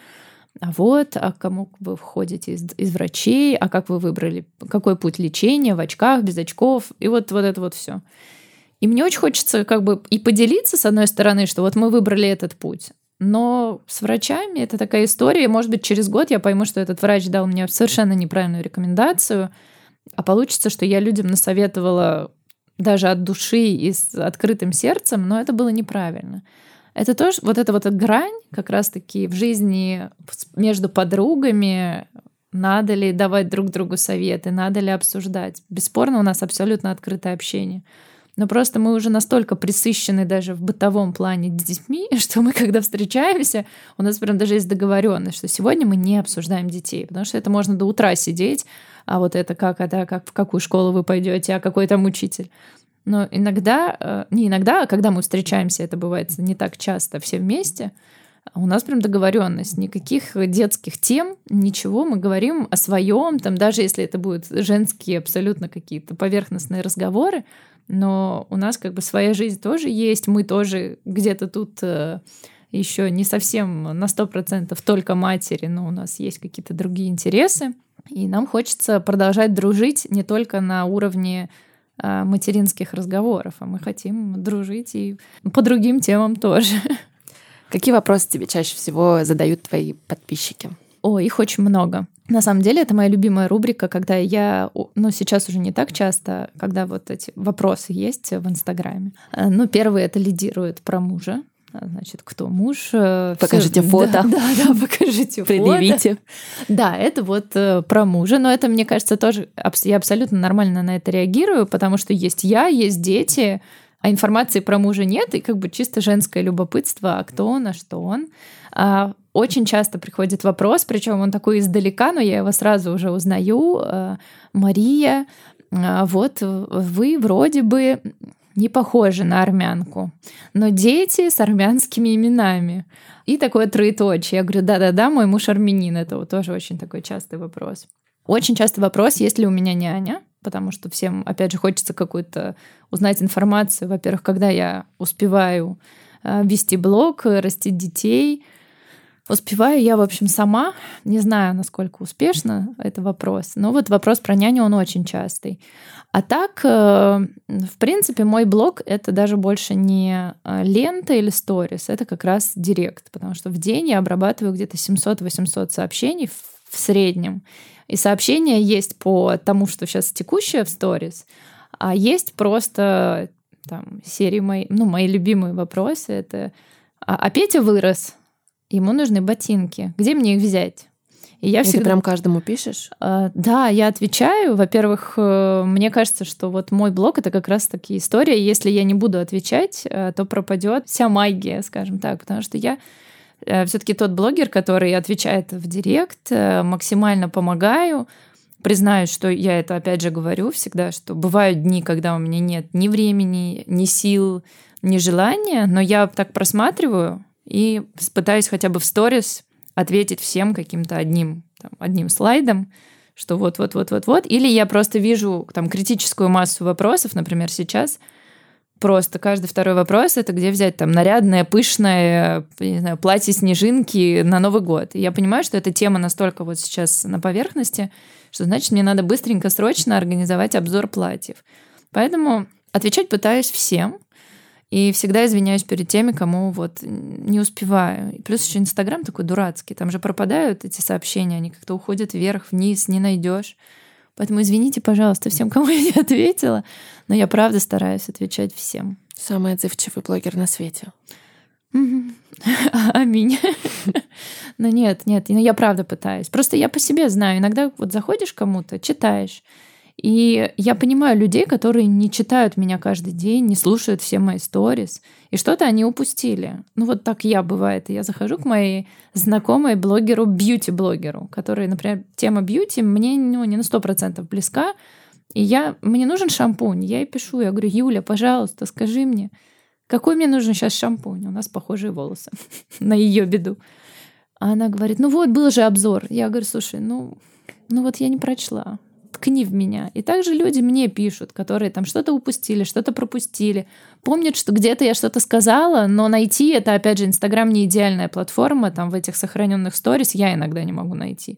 А вот, а кому вы входите из, из врачей, а как вы выбрали, какой путь лечения в очках, без очков, и вот, вот это вот все. И мне очень хочется как бы и поделиться, с одной стороны, что вот мы выбрали этот путь, но с врачами это такая история. Может быть, через год я пойму, что этот врач дал мне совершенно неправильную рекомендацию, а получится, что я людям насоветовала даже от души и с открытым сердцем, но это было неправильно. Это тоже вот эта вот грань как раз-таки в жизни между подругами, надо ли давать друг другу советы, надо ли обсуждать. Бесспорно, у нас абсолютно открытое общение. Но просто мы уже настолько присыщены даже в бытовом плане с детьми, что мы, когда встречаемся, у нас прям даже есть договоренность, что сегодня мы не обсуждаем детей, потому что это можно до утра сидеть, а вот это как, это как в какую школу вы пойдете, а какой там учитель. Но иногда, э, не иногда, а когда мы встречаемся, это бывает не так часто все вместе, у нас прям договоренность, никаких детских тем, ничего, мы говорим о своем, там даже если это будут женские абсолютно какие-то поверхностные разговоры, но у нас как бы своя жизнь тоже есть, мы тоже где-то тут э, еще не совсем на сто процентов только матери, но у нас есть какие-то другие интересы, и нам хочется продолжать дружить не только на уровне э, материнских разговоров, а мы хотим дружить и по другим темам тоже. Какие вопросы тебе чаще всего задают твои подписчики? О, их очень много. На самом деле, это моя любимая рубрика, когда я, ну, сейчас уже не так часто, когда вот эти вопросы есть в Инстаграме. Э, ну, первый это лидирует про мужа. А, значит, кто муж? Э, покажите Всё, фото. Да, да, да покажите Предъявите. фото. Да, это вот э, про мужа, но это, мне кажется, тоже я абсолютно нормально на это реагирую, потому что есть я, есть дети, а информации про мужа нет, и как бы чисто женское любопытство, а кто он, а что он. А, очень часто приходит вопрос, причем он такой издалека, но я его сразу уже узнаю. А, Мария, вот вы вроде бы не похожи на армянку, но дети с армянскими именами. И такое троеточие. Я говорю, да-да-да, мой муж армянин. Это вот тоже очень такой частый вопрос. Очень частый вопрос, есть ли у меня няня, потому что всем, опять же, хочется какую-то узнать информацию. Во-первых, когда я успеваю вести блог, растить детей — Успеваю я, в общем, сама. Не знаю, насколько успешно это вопрос. Но вот вопрос про няню, он очень частый. А так, э, в принципе, мой блог — это даже больше не э, лента или сторис, это как раз директ, потому что в день я обрабатываю где-то 700-800 сообщений в среднем. И сообщения есть по тому, что сейчас текущее в сторис, а есть просто там серии мои, ну, мои любимые вопросы. Это «А, а Петя вырос?» ему нужны ботинки. Где мне их взять? И я всегда... Ты прям каждому пишешь? Uh, да, я отвечаю. Во-первых, uh, мне кажется, что вот мой блог это как раз таки история. Если я не буду отвечать, uh, то пропадет вся магия, скажем так, потому что я э, все-таки тот блогер, который отвечает в директ, э, максимально помогаю. Признаюсь, что я это опять же говорю всегда, что бывают дни, когда у меня нет ни времени, ни сил, ни желания, но я так просматриваю, и пытаюсь хотя бы в сторис ответить всем каким-то одним, там, одним слайдом, что вот-вот-вот-вот-вот, или я просто вижу там критическую массу вопросов, например, сейчас – Просто каждый второй вопрос это где взять там нарядное, пышное, не знаю, платье снежинки на Новый год. И я понимаю, что эта тема настолько вот сейчас на поверхности, что значит мне надо быстренько, срочно организовать обзор платьев. Поэтому отвечать пытаюсь всем, и всегда извиняюсь перед теми, кому вот не успеваю. И плюс еще Инстаграм такой дурацкий. Там же пропадают эти сообщения, они как-то уходят вверх, вниз, не найдешь. Поэтому извините, пожалуйста, всем, кому я не ответила, но я правда стараюсь отвечать всем. Самый отзывчивый блогер на свете. Аминь. Но нет, нет, я правда пытаюсь. Просто я по себе знаю. Иногда вот заходишь кому-то, читаешь, и я понимаю людей, которые не читают меня каждый день, не слушают все мои сторис, и что-то они упустили. Ну вот так я бывает. Я захожу к моей знакомой блогеру, бьюти-блогеру, который, например, тема бьюти мне ну, не на сто процентов близка, и я, мне нужен шампунь. Я ей пишу, я говорю, Юля, пожалуйста, скажи мне, какой мне нужен сейчас шампунь? У нас похожие волосы на ее беду. А она говорит, ну вот, был же обзор. Я говорю, слушай, ну, ну вот я не прочла ткни в меня. И также люди мне пишут, которые там что-то упустили, что-то пропустили, помнят, что где-то я что-то сказала, но найти это, опять же, Инстаграм не идеальная платформа, там в этих сохраненных сторис я иногда не могу найти.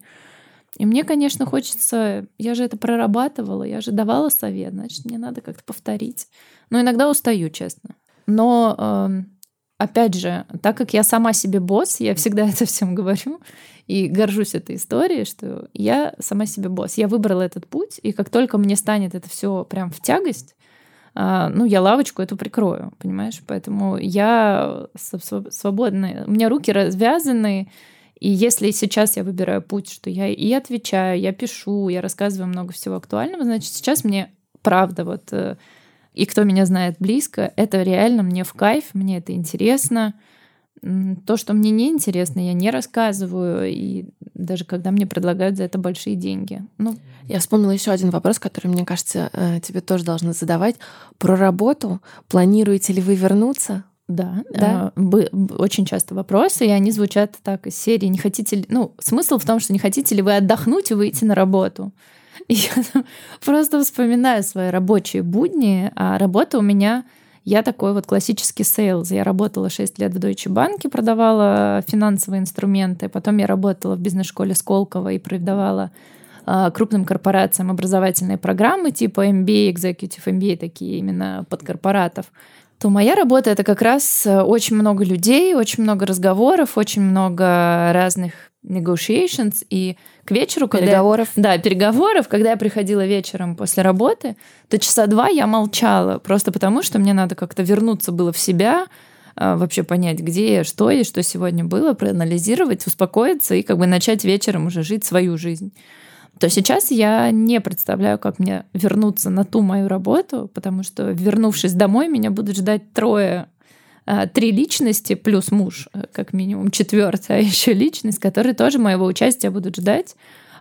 И мне, конечно, хочется, я же это прорабатывала, я же давала совет, значит, мне надо как-то повторить. Но иногда устаю, честно. Но эм, опять же, так как я сама себе босс, я всегда это всем говорю, и горжусь этой историей, что я сама себе босс. Я выбрала этот путь, и как только мне станет это все прям в тягость, а, ну, я лавочку эту прикрою, понимаешь? Поэтому я свободная. У меня руки развязаны, и если сейчас я выбираю путь, что я и отвечаю, я пишу, я рассказываю много всего актуального, значит, сейчас мне правда вот э, и кто меня знает близко, это реально мне в кайф, мне это интересно. То, что мне не интересно, я не рассказываю, и даже когда мне предлагают за это большие деньги. Ну, я вспомнила еще один вопрос, который, мне кажется, э, тебе тоже должны задавать. Про работу. Планируете ли вы вернуться? Да, да. Э, очень часто вопросы, и они звучат так из серии «Не хотите ли...» Ну, смысл в том, что не хотите ли вы отдохнуть и выйти на работу. И я просто вспоминаю свои рабочие будни, а работа у меня я такой вот классический сейлз. Я работала 6 лет в Deutsche Bank, продавала финансовые инструменты. Потом я работала в бизнес-школе Сколково и продавала а, крупным корпорациям образовательные программы типа MBA, Executive MBA, такие именно под корпоратов то моя работа это как раз э, очень много людей, очень много разговоров, очень много разных negotiations, и к вечеру, когда переговоров. Да, переговоров, когда я приходила вечером после работы, то часа два я молчала, просто потому что мне надо как-то вернуться было в себя, а, вообще понять, где я, что и что сегодня было, проанализировать, успокоиться и как бы начать вечером уже жить свою жизнь. То сейчас я не представляю, как мне вернуться на ту мою работу, потому что, вернувшись домой, меня будут ждать трое три личности плюс муж, э, как минимум четвертая еще личность, которые тоже моего участия будут ждать,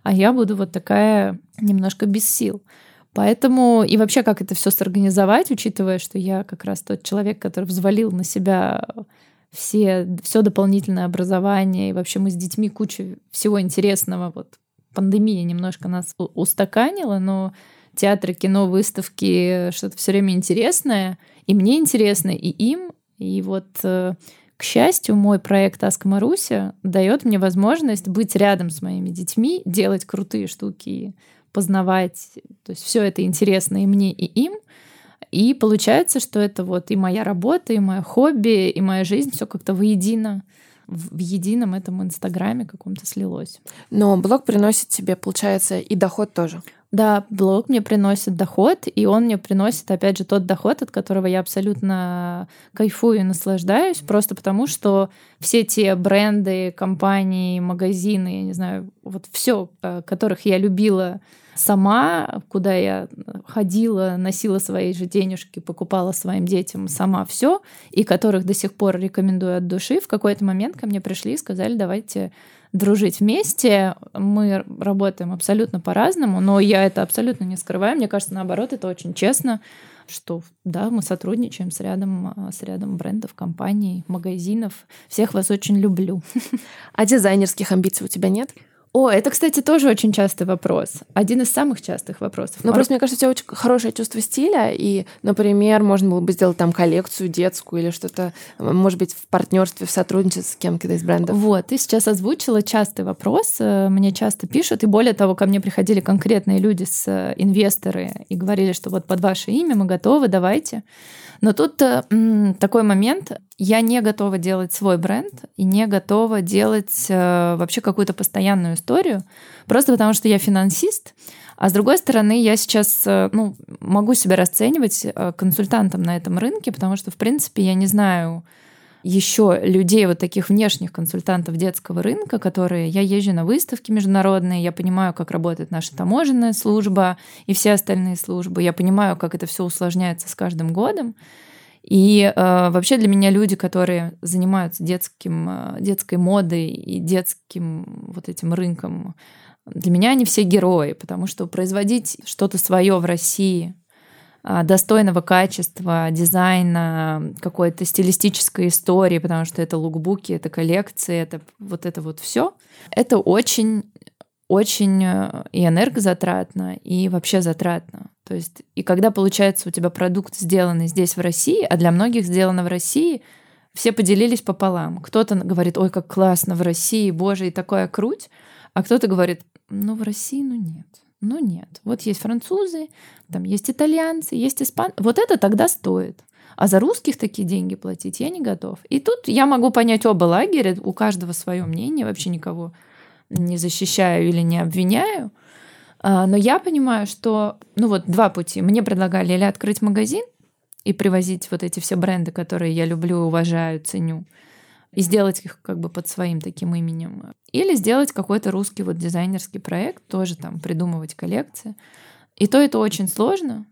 а я буду вот такая немножко без сил. Поэтому и вообще как это все сорганизовать, учитывая, что я как раз тот человек, который взвалил на себя все, все дополнительное образование, и вообще мы с детьми кучу всего интересного. Вот пандемия немножко нас устаканила, но театры, кино, выставки, что-то все время интересное, и мне интересно, и им, и вот, э, к счастью, мой проект Аска Маруся дает мне возможность быть рядом с моими детьми, делать крутые штуки, познавать. То есть все это интересно и мне, и им. И получается, что это вот и моя работа, и мое хобби, и моя жизнь все как-то воедино в едином этом инстаграме каком-то слилось. Но блог приносит тебе, получается, и доход тоже. Да, блог мне приносит доход, и он мне приносит, опять же, тот доход, от которого я абсолютно кайфую и наслаждаюсь, просто потому что все те бренды, компании, магазины, я не знаю, вот все, э, которых я любила сама, куда я ходила, носила свои же денежки, покупала своим детям сама все, и которых до сих пор рекомендую от души, в какой-то момент ко мне пришли и сказали, давайте дружить вместе. Мы работаем абсолютно по-разному, но я это абсолютно не скрываю. Мне кажется, наоборот, это очень честно, что да, мы сотрудничаем с рядом, с рядом брендов, компаний, магазинов. Всех вас очень люблю. А дизайнерских амбиций у тебя нет? О, это, кстати, тоже очень частый вопрос. Один из самых частых вопросов. Ну, просто мне кажется, у тебя очень хорошее чувство стиля, и, например, можно было бы сделать там коллекцию детскую или что-то, может быть, в партнерстве, в сотрудничестве с кем-то из брендов. Вот, ты сейчас озвучила частый вопрос. Э, мне часто пишут, и более того, ко мне приходили конкретные люди с э, инвесторы и говорили, что вот под ваше имя мы готовы, давайте. Но тут э, такой момент, я не готова делать свой бренд и не готова делать э, вообще какую-то постоянную историю, просто потому что я финансист, а с другой стороны, я сейчас э, ну, могу себя расценивать консультантом на этом рынке, потому что, в принципе, я не знаю, еще людей, вот таких внешних консультантов детского рынка, которые... Я езжу на выставки международные, я понимаю, как работает наша таможенная служба и все остальные службы. Я понимаю, как это все усложняется с каждым годом. И э, вообще для меня люди, которые занимаются детским, э, детской модой и детским вот этим рынком, для меня они все герои, потому что производить что-то свое в России, достойного качества, дизайна, какой-то стилистической истории, потому что это лукбуки, это коллекции, это вот это вот все. Это очень очень э, и энергозатратно, и вообще затратно. То есть, и когда получается у тебя продукт сделанный здесь в России, а для многих сделано в России, все поделились пополам. Кто-то говорит, ой, как классно в России, боже, и такая круть, а кто-то говорит, ну в России, ну нет. Ну нет. Вот есть французы, там есть итальянцы, есть испанцы. Вот это тогда стоит. А за русских такие деньги платить я не готов. И тут я могу понять оба лагеря, у каждого свое мнение, вообще никого не защищаю или не обвиняю. А, но я понимаю, что, ну вот два пути. Мне предлагали или открыть магазин и привозить вот эти все бренды, которые я люблю, уважаю, ценю, и сделать их как бы под своим таким именем. Или сделать какой-то русский вот дизайнерский проект, тоже там придумывать коллекции. И то это очень сложно,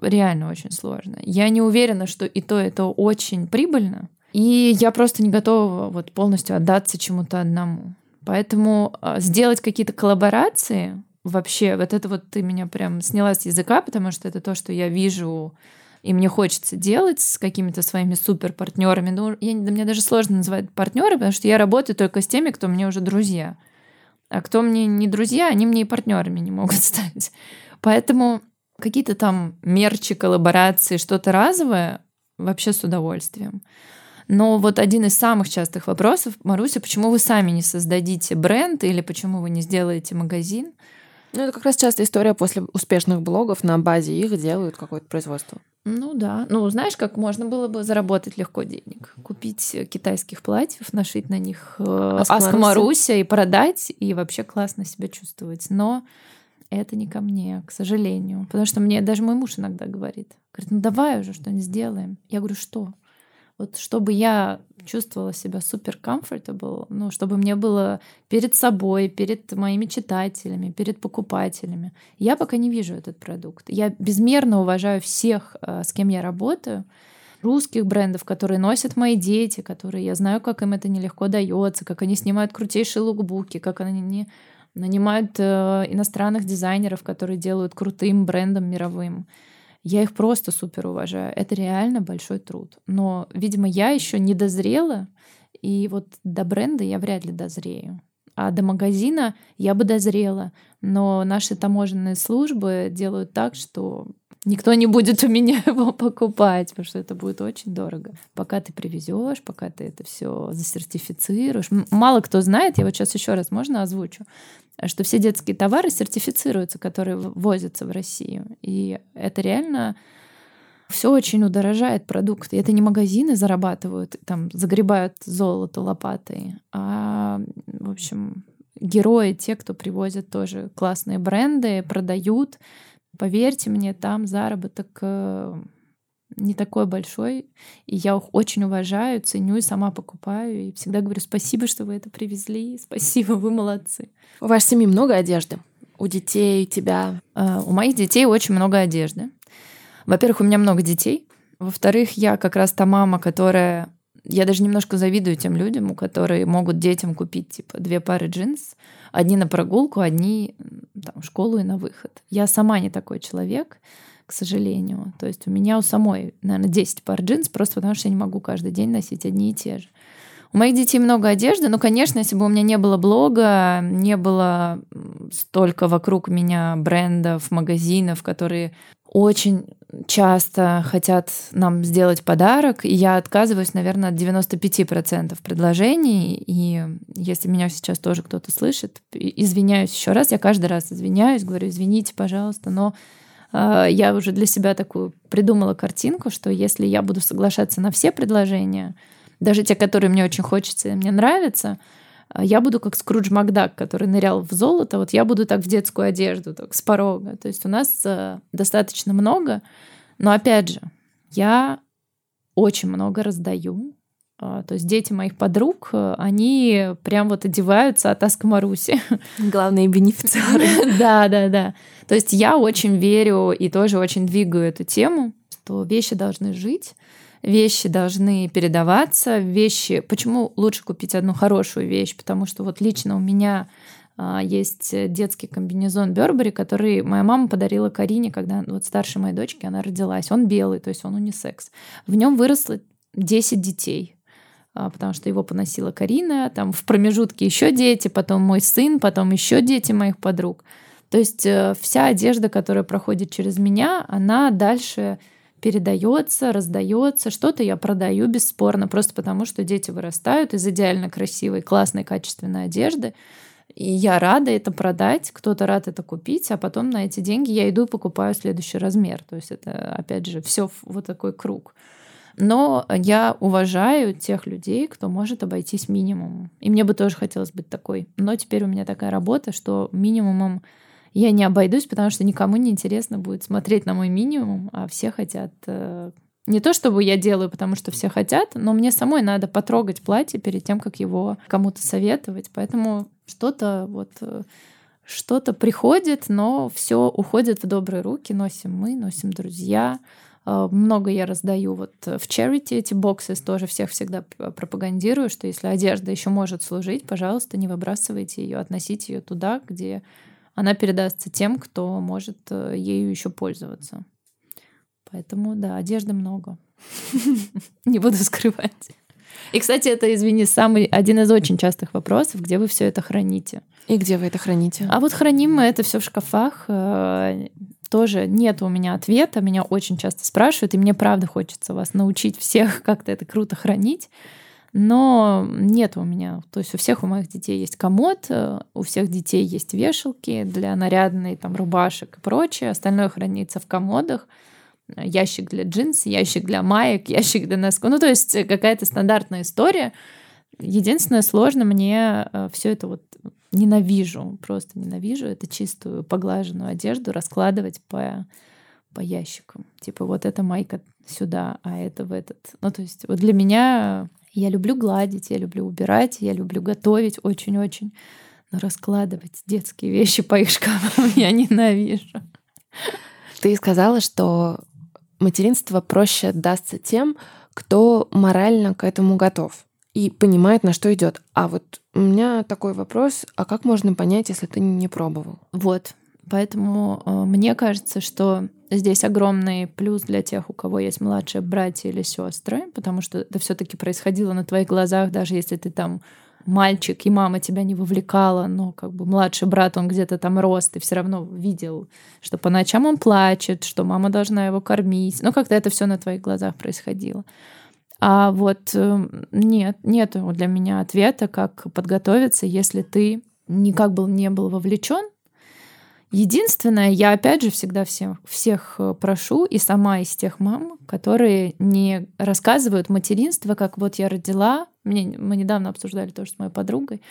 реально очень сложно. Я не уверена, что и то это очень прибыльно. И я просто не готова вот полностью отдаться чему-то одному. Поэтому а, сделать какие-то коллаборации вообще, вот это вот ты меня прям сняла с языка, потому что это то, что я вижу и мне хочется делать с какими-то своими супер партнерами. Ну, я, мне даже сложно называть партнеры, потому что я работаю только с теми, кто мне уже друзья. А кто мне не друзья, они мне и партнерами не могут стать. Поэтому какие-то там мерчи, коллаборации, что-то разовое вообще с удовольствием. Но вот один из самых частых вопросов, Маруся, почему вы сами не создадите бренд или почему вы не сделаете магазин? Ну, это как раз частая история после успешных блогов на базе их делают какое-то производство. Ну да. Ну, знаешь, как можно было бы заработать легко денег? Купить китайских платьев, нашить на них э, Аскомаруся и продать, и вообще классно себя чувствовать. Но это не ко мне, к сожалению. Потому что мне даже мой муж иногда говорит. Говорит, ну давай уже что-нибудь сделаем. Я говорю, что? Вот чтобы я чувствовала себя супер comfortable, ну, чтобы мне было перед собой, перед моими читателями, перед покупателями. Я пока не вижу этот продукт. Я безмерно уважаю всех, э, с кем я работаю, русских брендов, которые носят мои дети, которые я знаю, как им это нелегко дается, как они снимают крутейшие лукбуки, как они не нанимают э, иностранных дизайнеров, которые делают крутым брендом мировым. Я их просто супер уважаю. Это реально большой труд. Но, видимо, я еще не дозрела, и вот до бренда я вряд ли дозрею. А до магазина я бы дозрела. Но наши таможенные службы делают так, что никто не будет у меня его покупать, потому что это будет очень дорого. Пока ты привезешь, пока ты это все засертифицируешь. Мало кто знает, я вот сейчас еще раз можно озвучу что все детские товары сертифицируются, которые возятся в Россию. И это реально все очень удорожает продукт. И это не магазины зарабатывают, там загребают золото лопатой, а, в общем, герои, те, кто привозят тоже классные бренды, продают. Поверьте мне, там заработок э, не такой большой, и я их очень уважаю, ценю и сама покупаю, и всегда говорю спасибо, что вы это привезли, спасибо, вы молодцы. У вашей семьи много одежды? У детей, у тебя? Uh, у моих детей очень много одежды. Во-первых, у меня много детей. Во-вторых, я как раз та мама, которая... Я даже немножко завидую тем людям, у которых могут детям купить типа две пары джинс, одни на прогулку, одни там, в школу и на выход. Я сама не такой человек к сожалению. То есть у меня у самой, наверное, 10 пар джинс, просто потому что я не могу каждый день носить одни и те же. У моих детей много одежды, но, конечно, если бы у меня не было блога, не было столько вокруг меня брендов, магазинов, которые очень часто хотят нам сделать подарок, и я отказываюсь, наверное, от 95% предложений. И если меня сейчас тоже кто-то слышит, извиняюсь еще раз, я каждый раз извиняюсь, говорю, извините, пожалуйста, но э, я уже для себя такую придумала картинку, что если я буду соглашаться на все предложения, даже те, которые мне очень хочется и мне нравятся, а, я буду как Скрудж Макдак, который нырял в золото, вот я буду так в детскую одежду, так с порога. То есть у нас э, достаточно много, но опять же, я очень много раздаю. А, то есть дети моих подруг, э, они прям вот одеваются от Аска Маруси. Главные бенефициары. Да, да, да. То есть я очень верю и тоже очень двигаю эту тему, что вещи должны жить, вещи должны передаваться, вещи... Почему лучше купить одну хорошую вещь? Потому что вот лично у меня а, есть детский комбинезон Бербери, который моя мама подарила Карине, когда вот старшей моей дочке она родилась. Он белый, то есть он унисекс. В нем выросло 10 детей а, потому что его поносила Карина, там в промежутке еще дети, потом мой сын, потом еще дети моих подруг. То есть э, вся одежда, которая проходит через меня, она дальше передается, раздается. Что-то я продаю бесспорно, просто потому что дети вырастают из идеально красивой, классной, качественной одежды. И я рада это продать, кто-то рад это купить, а потом на эти деньги я иду и покупаю следующий размер. То есть это, опять же, все вот такой круг. Но я уважаю тех людей, кто может обойтись минимумом. И мне бы тоже хотелось быть такой. Но теперь у меня такая работа, что минимумом я не обойдусь, потому что никому не интересно будет смотреть на мой минимум, а все хотят э, не то чтобы я делаю, потому что все хотят, но мне самой надо потрогать платье перед тем, как его кому-то советовать. Поэтому что-то вот э, что-то приходит, но все уходит в добрые руки. Носим мы, носим друзья. Э, много я раздаю вот в charity эти боксы, тоже всех всегда пропагандирую, что если одежда еще может служить, пожалуйста, не выбрасывайте ее, относите ее туда, где она передастся тем, кто может э, ею еще пользоваться. Поэтому, да, одежды много. Не буду скрывать. И, кстати, это, извини, самый один из очень частых вопросов, где вы все это храните. И где вы это храните? А вот храним мы это все в шкафах. Э, тоже нет у меня ответа. Меня очень часто спрашивают, и мне правда хочется вас научить всех как-то это круто хранить. Но нет у меня. То есть у всех у моих детей есть комод, э, у всех детей есть вешалки для нарядной там рубашек и прочее. Остальное хранится в комодах. Ящик для джинс, ящик для маек, ящик для носков. Ну, то есть какая-то стандартная история. Единственное, сложно мне э, все это вот ненавижу, просто ненавижу это чистую поглаженную одежду раскладывать по, по ящикам. Типа вот эта майка сюда, а это в этот. Ну, то есть вот для меня я люблю гладить, я люблю убирать, я люблю готовить очень-очень. Но раскладывать детские вещи по их шкафам я ненавижу. Ты сказала, что материнство проще дастся тем, кто морально к этому готов и понимает, на что идет. А вот у меня такой вопрос, а как можно понять, если ты не пробовал? Вот, Поэтому э, мне кажется, что здесь огромный плюс для тех, у кого есть младшие братья или сестры, потому что это все-таки происходило на твоих глазах, даже если ты там мальчик, и мама тебя не вовлекала, но как бы младший брат, он где-то там рос, ты все равно видел, что по ночам он плачет, что мама должна его кормить. Ну, как-то это все на твоих глазах происходило. А вот э, нет, нет для меня ответа, как подготовиться, если ты никак был не был вовлечен, Единственное, я опять же всегда всех, всех э, прошу, и сама из тех мам, которые не рассказывают материнство, как вот я родила. Мне, мы недавно обсуждали тоже с моей подругой.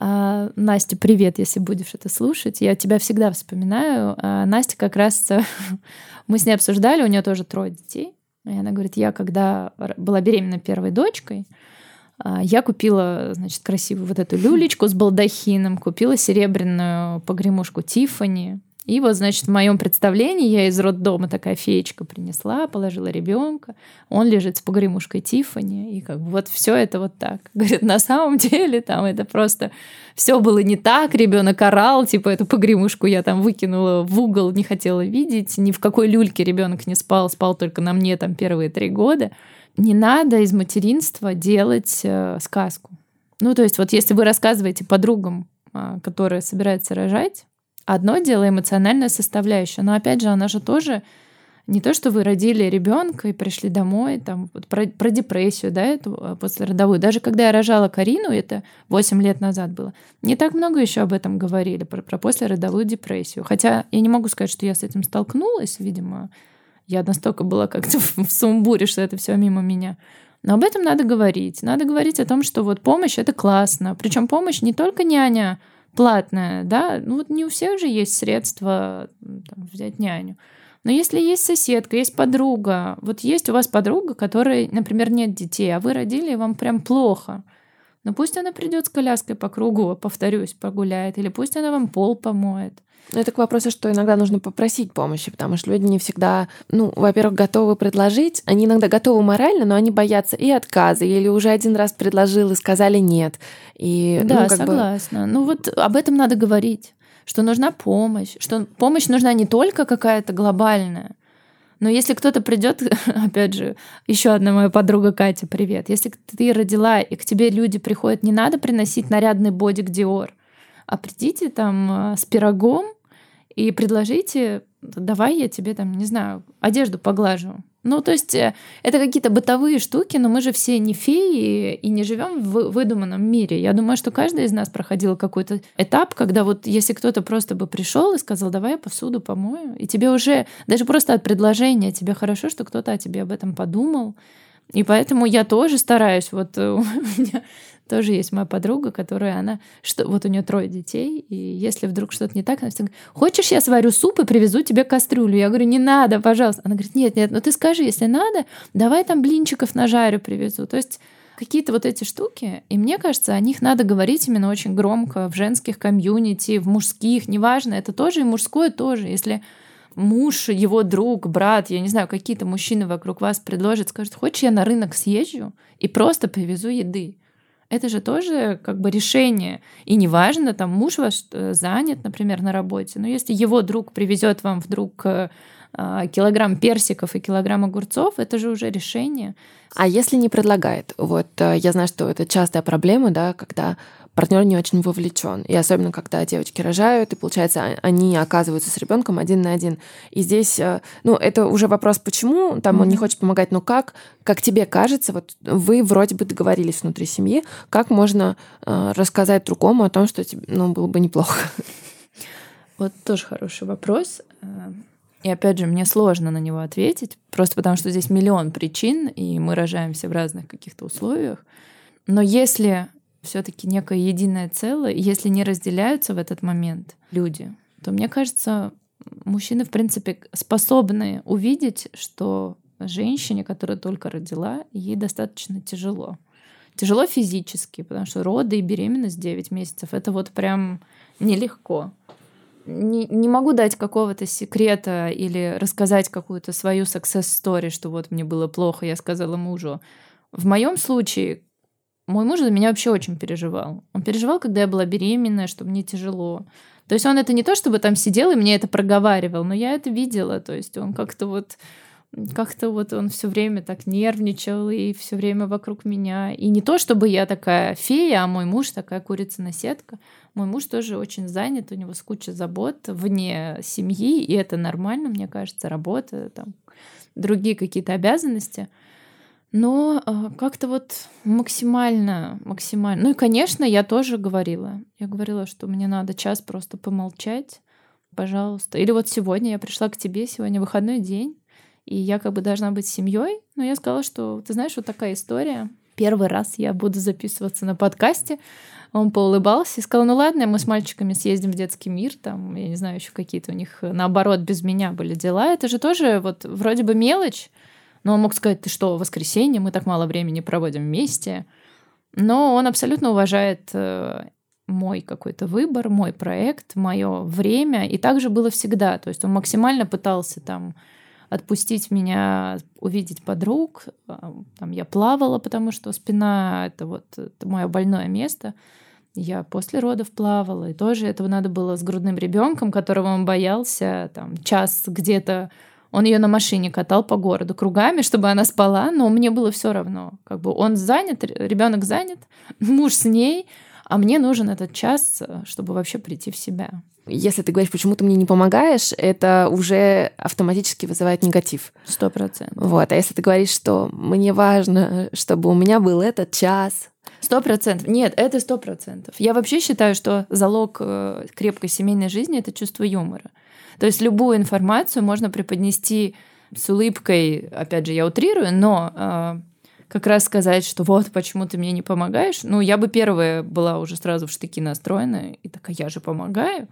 А, Настя, привет, если будешь это слушать. Я тебя всегда вспоминаю. А, Настя как раз... мы с ней обсуждали, у нее тоже трое детей. И она говорит, я когда была беременна первой дочкой, я купила, значит, красивую вот эту люлечку с балдахином, купила серебряную погремушку Тифани. И вот, значит, в моем представлении я из роддома такая феечка принесла, положила ребенка, он лежит с погремушкой Тифани, и как бы вот все это вот так. Говорит, на самом деле там это просто все было не так, ребенок орал, типа эту погремушку я там выкинула в угол, не хотела видеть, ни в какой люльке ребенок не спал, спал только на мне там первые три года. Не надо из материнства делать э, сказку. Ну, то есть вот если вы рассказываете подругам, э, которые собираются рожать, одно дело эмоциональная составляющая, но опять же, она же тоже не то, что вы родили ребенка и пришли домой, там, вот про, про депрессию, да, эту э, послеродовую. Даже когда я рожала Карину, это 8 лет назад было, не так много еще об этом говорили, про, про послеродовую депрессию. Хотя я не могу сказать, что я с этим столкнулась, видимо, я настолько была как-то в сумбуре, что это все мимо меня. Но об этом надо говорить. Надо говорить о том, что вот помощь это классно. Причем помощь не только няня платная, да, ну вот не у всех же есть средства там, взять няню. Но если есть соседка, есть подруга, вот есть у вас подруга, которой, например, нет детей, а вы родили, и вам прям плохо, но пусть она придет с коляской по кругу, повторюсь, погуляет, или пусть она вам пол помоет. Это к вопросу, что иногда нужно попросить помощи, потому что люди не всегда, ну, во-первых, готовы предложить, они иногда готовы морально, но они боятся и отказа, или уже один раз предложил и сказали нет. И, да, ну, согласна. Бы... Ну вот об этом надо говорить что нужна помощь, что помощь нужна не только какая-то глобальная, но если кто-то придет, опять же, еще одна моя подруга Катя, привет. Если ты родила, и к тебе люди приходят, не надо приносить нарядный бодик Диор, а придите там э, с пирогом и предложите, давай я тебе там, не знаю, одежду поглажу. Ну, то есть э, это какие-то бытовые штуки, но мы же все не феи и не живем в выдуманном мире. Я думаю, что каждый из нас проходил какой-то этап, когда вот если кто-то просто бы пришел и сказал, давай я посуду помою, и тебе уже даже просто от предложения тебе хорошо, что кто-то о тебе об этом подумал. И поэтому я тоже стараюсь. Вот э, у меня тоже есть моя подруга, которая она, что вот у нее трое детей, и если вдруг что-то не так, она всегда говорит, хочешь, я сварю суп и привезу тебе кастрюлю? Я говорю, не надо, пожалуйста. Она говорит, нет, нет, ну ты скажи, если надо, давай там блинчиков на жарю привезу. То есть какие-то вот эти штуки, и мне кажется, о них надо говорить именно очень громко в женских комьюнити, в мужских, неважно, это тоже и мужское тоже. Если муж, его друг, брат, я не знаю, какие-то мужчины вокруг вас предложат, скажут, хочешь, я на рынок съезжу и просто привезу еды это же тоже как бы решение. И неважно, там муж ваш э, занят, например, на работе, но если его друг привезет вам вдруг э, а, килограмм персиков и килограмм огурцов, это же уже решение. А если не предлагает? Вот э, я знаю, что это частая проблема, да, когда партнер не очень вовлечен. И особенно, когда девочки рожают, и получается, а, они оказываются с ребенком один на один. И здесь, э, ну, это уже вопрос, почему там mm-hmm. он не хочет помогать, но как, как тебе кажется, вот вы вроде бы договорились внутри семьи, как можно э, рассказать другому о том, что тебе, ну, было бы неплохо? Вот тоже хороший вопрос. Э, и опять же, мне сложно на него ответить, просто потому что здесь миллион причин, и мы рожаемся в разных каких-то условиях. Но если все-таки некое единое целое, если не разделяются в этот момент люди, то мне кажется, мужчины, в принципе, способны увидеть, что женщине, которая только родила, ей достаточно тяжело. Тяжело физически, потому что роды и беременность 9 месяцев это вот прям нелегко. Не, не могу дать какого-то секрета или рассказать какую-то свою success story, что вот мне было плохо, я сказала мужу. В моем случае мой муж за меня вообще очень переживал. Он переживал, когда я была беременная, что мне тяжело. То есть он это не то, чтобы там сидел и мне это проговаривал, но я это видела. То есть он как-то вот как-то вот он все время так нервничал и все время вокруг меня. И не то, чтобы я такая фея, а мой муж такая курица на сетка. Мой муж тоже очень занят, у него с кучей забот вне семьи, и это нормально, мне кажется, работа, там, другие какие-то обязанности но э, как-то вот максимально, максимально. Ну и, конечно, я тоже говорила. Я говорила, что мне надо час просто помолчать, пожалуйста. Или вот сегодня я пришла к тебе, сегодня выходной день, и я как бы должна быть семьей, но я сказала, что, ты знаешь, вот такая история. Первый раз я буду записываться на подкасте. Он поулыбался и сказал, ну ладно, мы с мальчиками съездим в детский мир, там, я не знаю, еще какие-то у них, наоборот, без меня были дела. Это же тоже вот вроде бы мелочь, но он мог сказать, ты что, воскресенье, мы так мало времени проводим вместе. Но он абсолютно уважает э, мой какой-то выбор, мой проект, мое время. И так же было всегда. То есть он максимально пытался там отпустить меня, увидеть подруг. А, там я плавала, потому что спина — это вот это мое больное место. Я после родов плавала, и тоже этого надо было с грудным ребенком, которого он боялся, там час где-то Он ее на машине катал по городу кругами, чтобы она спала, но мне было все равно. Как бы он занят, ребенок занят, муж с ней, а мне нужен этот час, чтобы вообще прийти в себя. Если ты говоришь, почему ты мне не помогаешь, это уже автоматически вызывает негатив. Сто процентов. Вот. А если ты говоришь, что мне важно, чтобы у меня был этот час, Сто процентов. Нет, это сто процентов. Я вообще считаю, что залог э, крепкой семейной жизни — это чувство юмора. То есть любую информацию можно преподнести с улыбкой, опять же, я утрирую, но э, как раз сказать, что вот почему ты мне не помогаешь, ну, я бы первая была уже сразу в штыки настроена, и такая, я же помогаю.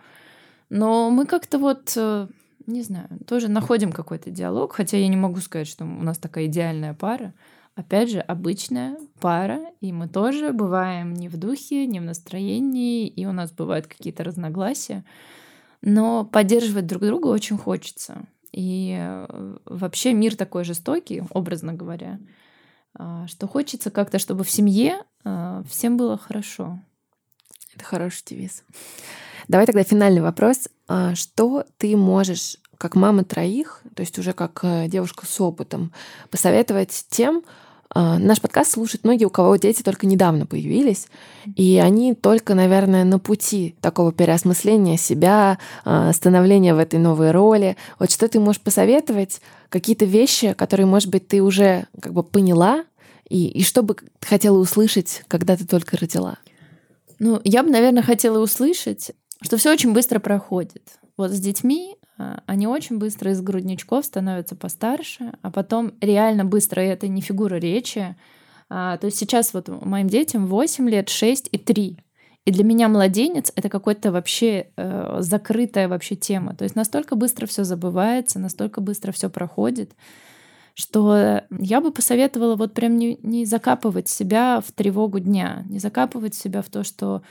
Но мы как-то вот, э, не знаю, тоже находим какой-то диалог, хотя я не могу сказать, что у нас такая идеальная пара. Опять же, обычная пара, и мы тоже бываем не в духе, не в настроении, и у нас бывают какие-то разногласия, но поддерживать друг друга очень хочется. И э, вообще мир такой жестокий, образно говоря, а, что хочется как-то, чтобы в семье а, всем было хорошо. Это хороший девиз. Давай тогда финальный вопрос. А, что ты можешь как мама троих, то есть уже как э, девушка с опытом, посоветовать тем, Наш подкаст слушают многие, у кого дети только недавно появились, и они только, наверное, на пути такого переосмысления себя, а, становления в этой новой роли. Вот что ты можешь посоветовать, какие-то вещи, которые, может быть, ты уже как бы поняла, и, и что бы хотела услышать, когда ты только родила? Ну, я бы, наверное, хотела услышать, что все очень быстро проходит. Вот с детьми а, они очень быстро из грудничков становятся постарше, а потом реально быстро, и это не фигура речи. А, то есть сейчас вот моим детям 8 лет, 6 и 3. И для меня младенец это какой-то вообще э, закрытая вообще тема. То есть настолько быстро все забывается, настолько быстро все проходит, что я бы посоветовала вот прям не, не закапывать себя в тревогу дня, не закапывать себя в то, что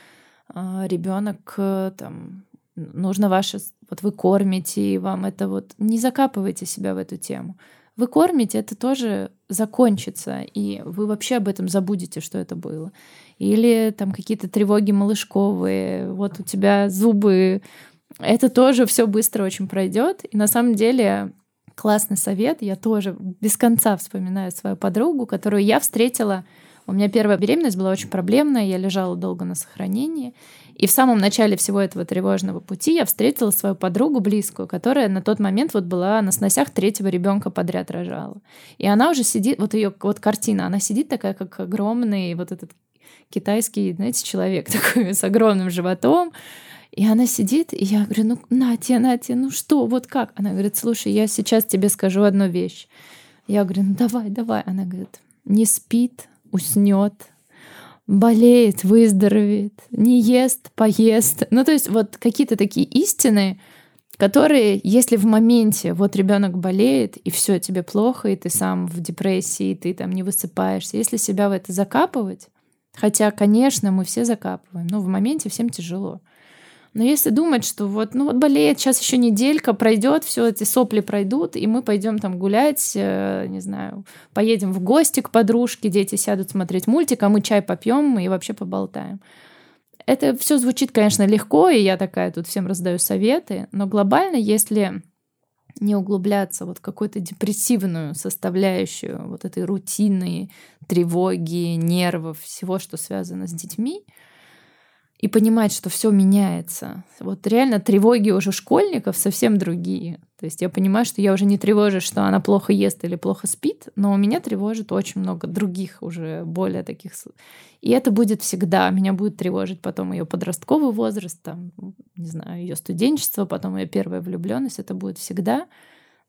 э, ребенок э, там нужно ваше, вот вы кормите, и вам это вот, не закапывайте себя в эту тему. Вы кормите, это тоже закончится, и вы вообще об этом забудете, что это было. Или там какие-то тревоги малышковые, вот у тебя зубы, это тоже все быстро очень пройдет. И на самом деле классный совет, я тоже без конца вспоминаю свою подругу, которую я встретила у меня первая беременность была очень проблемная, я лежала долго на сохранении. И в самом начале всего этого тревожного пути я встретила свою подругу близкую, которая на тот момент вот была на сносях третьего ребенка подряд рожала. И она уже сидит, вот ее вот картина, она сидит такая, как огромный вот этот китайский, знаете, человек такой с огромным животом, и она сидит, и я говорю, ну, Натя, Натя, ну что, вот как? Она говорит, слушай, я сейчас тебе скажу одну вещь. Я говорю, ну давай, давай. Она говорит, не спит, уснет, болеет, выздоровеет, не ест, поест. Ну, то есть вот какие-то такие истины, которые, если в моменте вот ребенок болеет, и все тебе плохо, и ты сам в депрессии, и ты там не высыпаешься, если себя в это закапывать, хотя, конечно, мы все закапываем, но в моменте всем тяжело. Но если думать, что вот, ну вот болеет, сейчас еще неделька пройдет, все эти сопли пройдут, и мы пойдем там гулять, э, не знаю, поедем в гости к подружке, дети сядут смотреть мультик, а мы чай попьем и вообще поболтаем. Это все звучит, конечно, легко, и я такая тут всем раздаю советы, но глобально, если не углубляться вот в какую-то депрессивную составляющую вот этой рутины, тревоги, нервов, всего, что связано с детьми, и понимать, что все меняется. Вот реально тревоги уже школьников совсем другие. То есть я понимаю, что я уже не тревожусь, что она плохо ест или плохо спит, но у меня тревожит очень много других уже более таких. И это будет всегда. Меня будет тревожить потом ее подростковый возраст, там, не знаю, ее студенчество, потом ее первая влюбленность. Это будет всегда.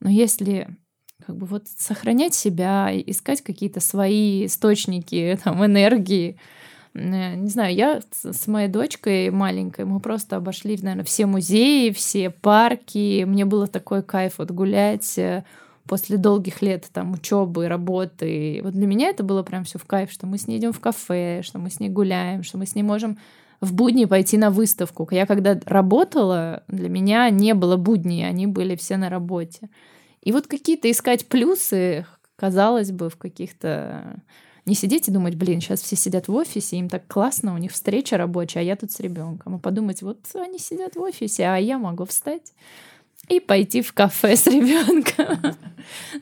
Но если как бы вот сохранять себя, искать какие-то свои источники там, энергии, не знаю, я с моей дочкой маленькой, мы просто обошли, наверное, все музеи, все парки. Мне было такой кайф вот гулять э, после долгих лет там учебы, работы. Вот для меня это было прям все в кайф, что мы с ней идем в кафе, что мы с ней гуляем, что мы с ней можем в будни пойти на выставку. Я когда работала, для меня не было будней, они были все на работе. И вот какие-то искать плюсы, казалось бы, в каких-то не сидеть и думать, блин, сейчас все сидят в офисе, им так классно, у них встреча рабочая, а я тут с ребенком. А подумать, вот они сидят в офисе, а я могу встать и пойти в кафе с ребенком.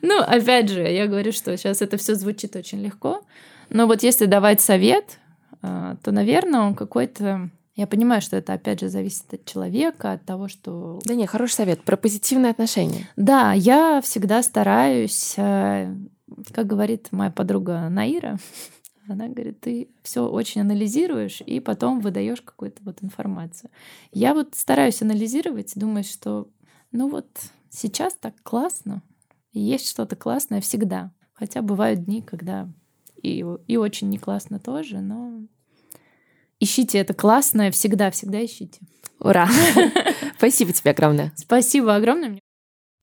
Ну, опять же, я говорю, что сейчас это все звучит очень легко, но вот если давать совет, а, то, наверное, он какой-то я понимаю, что это, опять же, зависит от человека, от того, что... Да не, хороший совет про позитивные отношения. Да, я всегда стараюсь, э, как говорит моя подруга Наира, она говорит, ты все очень анализируешь и потом выдаешь какую-то вот информацию. Я вот стараюсь анализировать, думаю, что ну вот сейчас так классно, есть что-то классное всегда. Хотя бывают дни, когда и, и очень не классно тоже, но ищите это классное, всегда-всегда ищите. Ура! Спасибо тебе огромное. Спасибо огромное.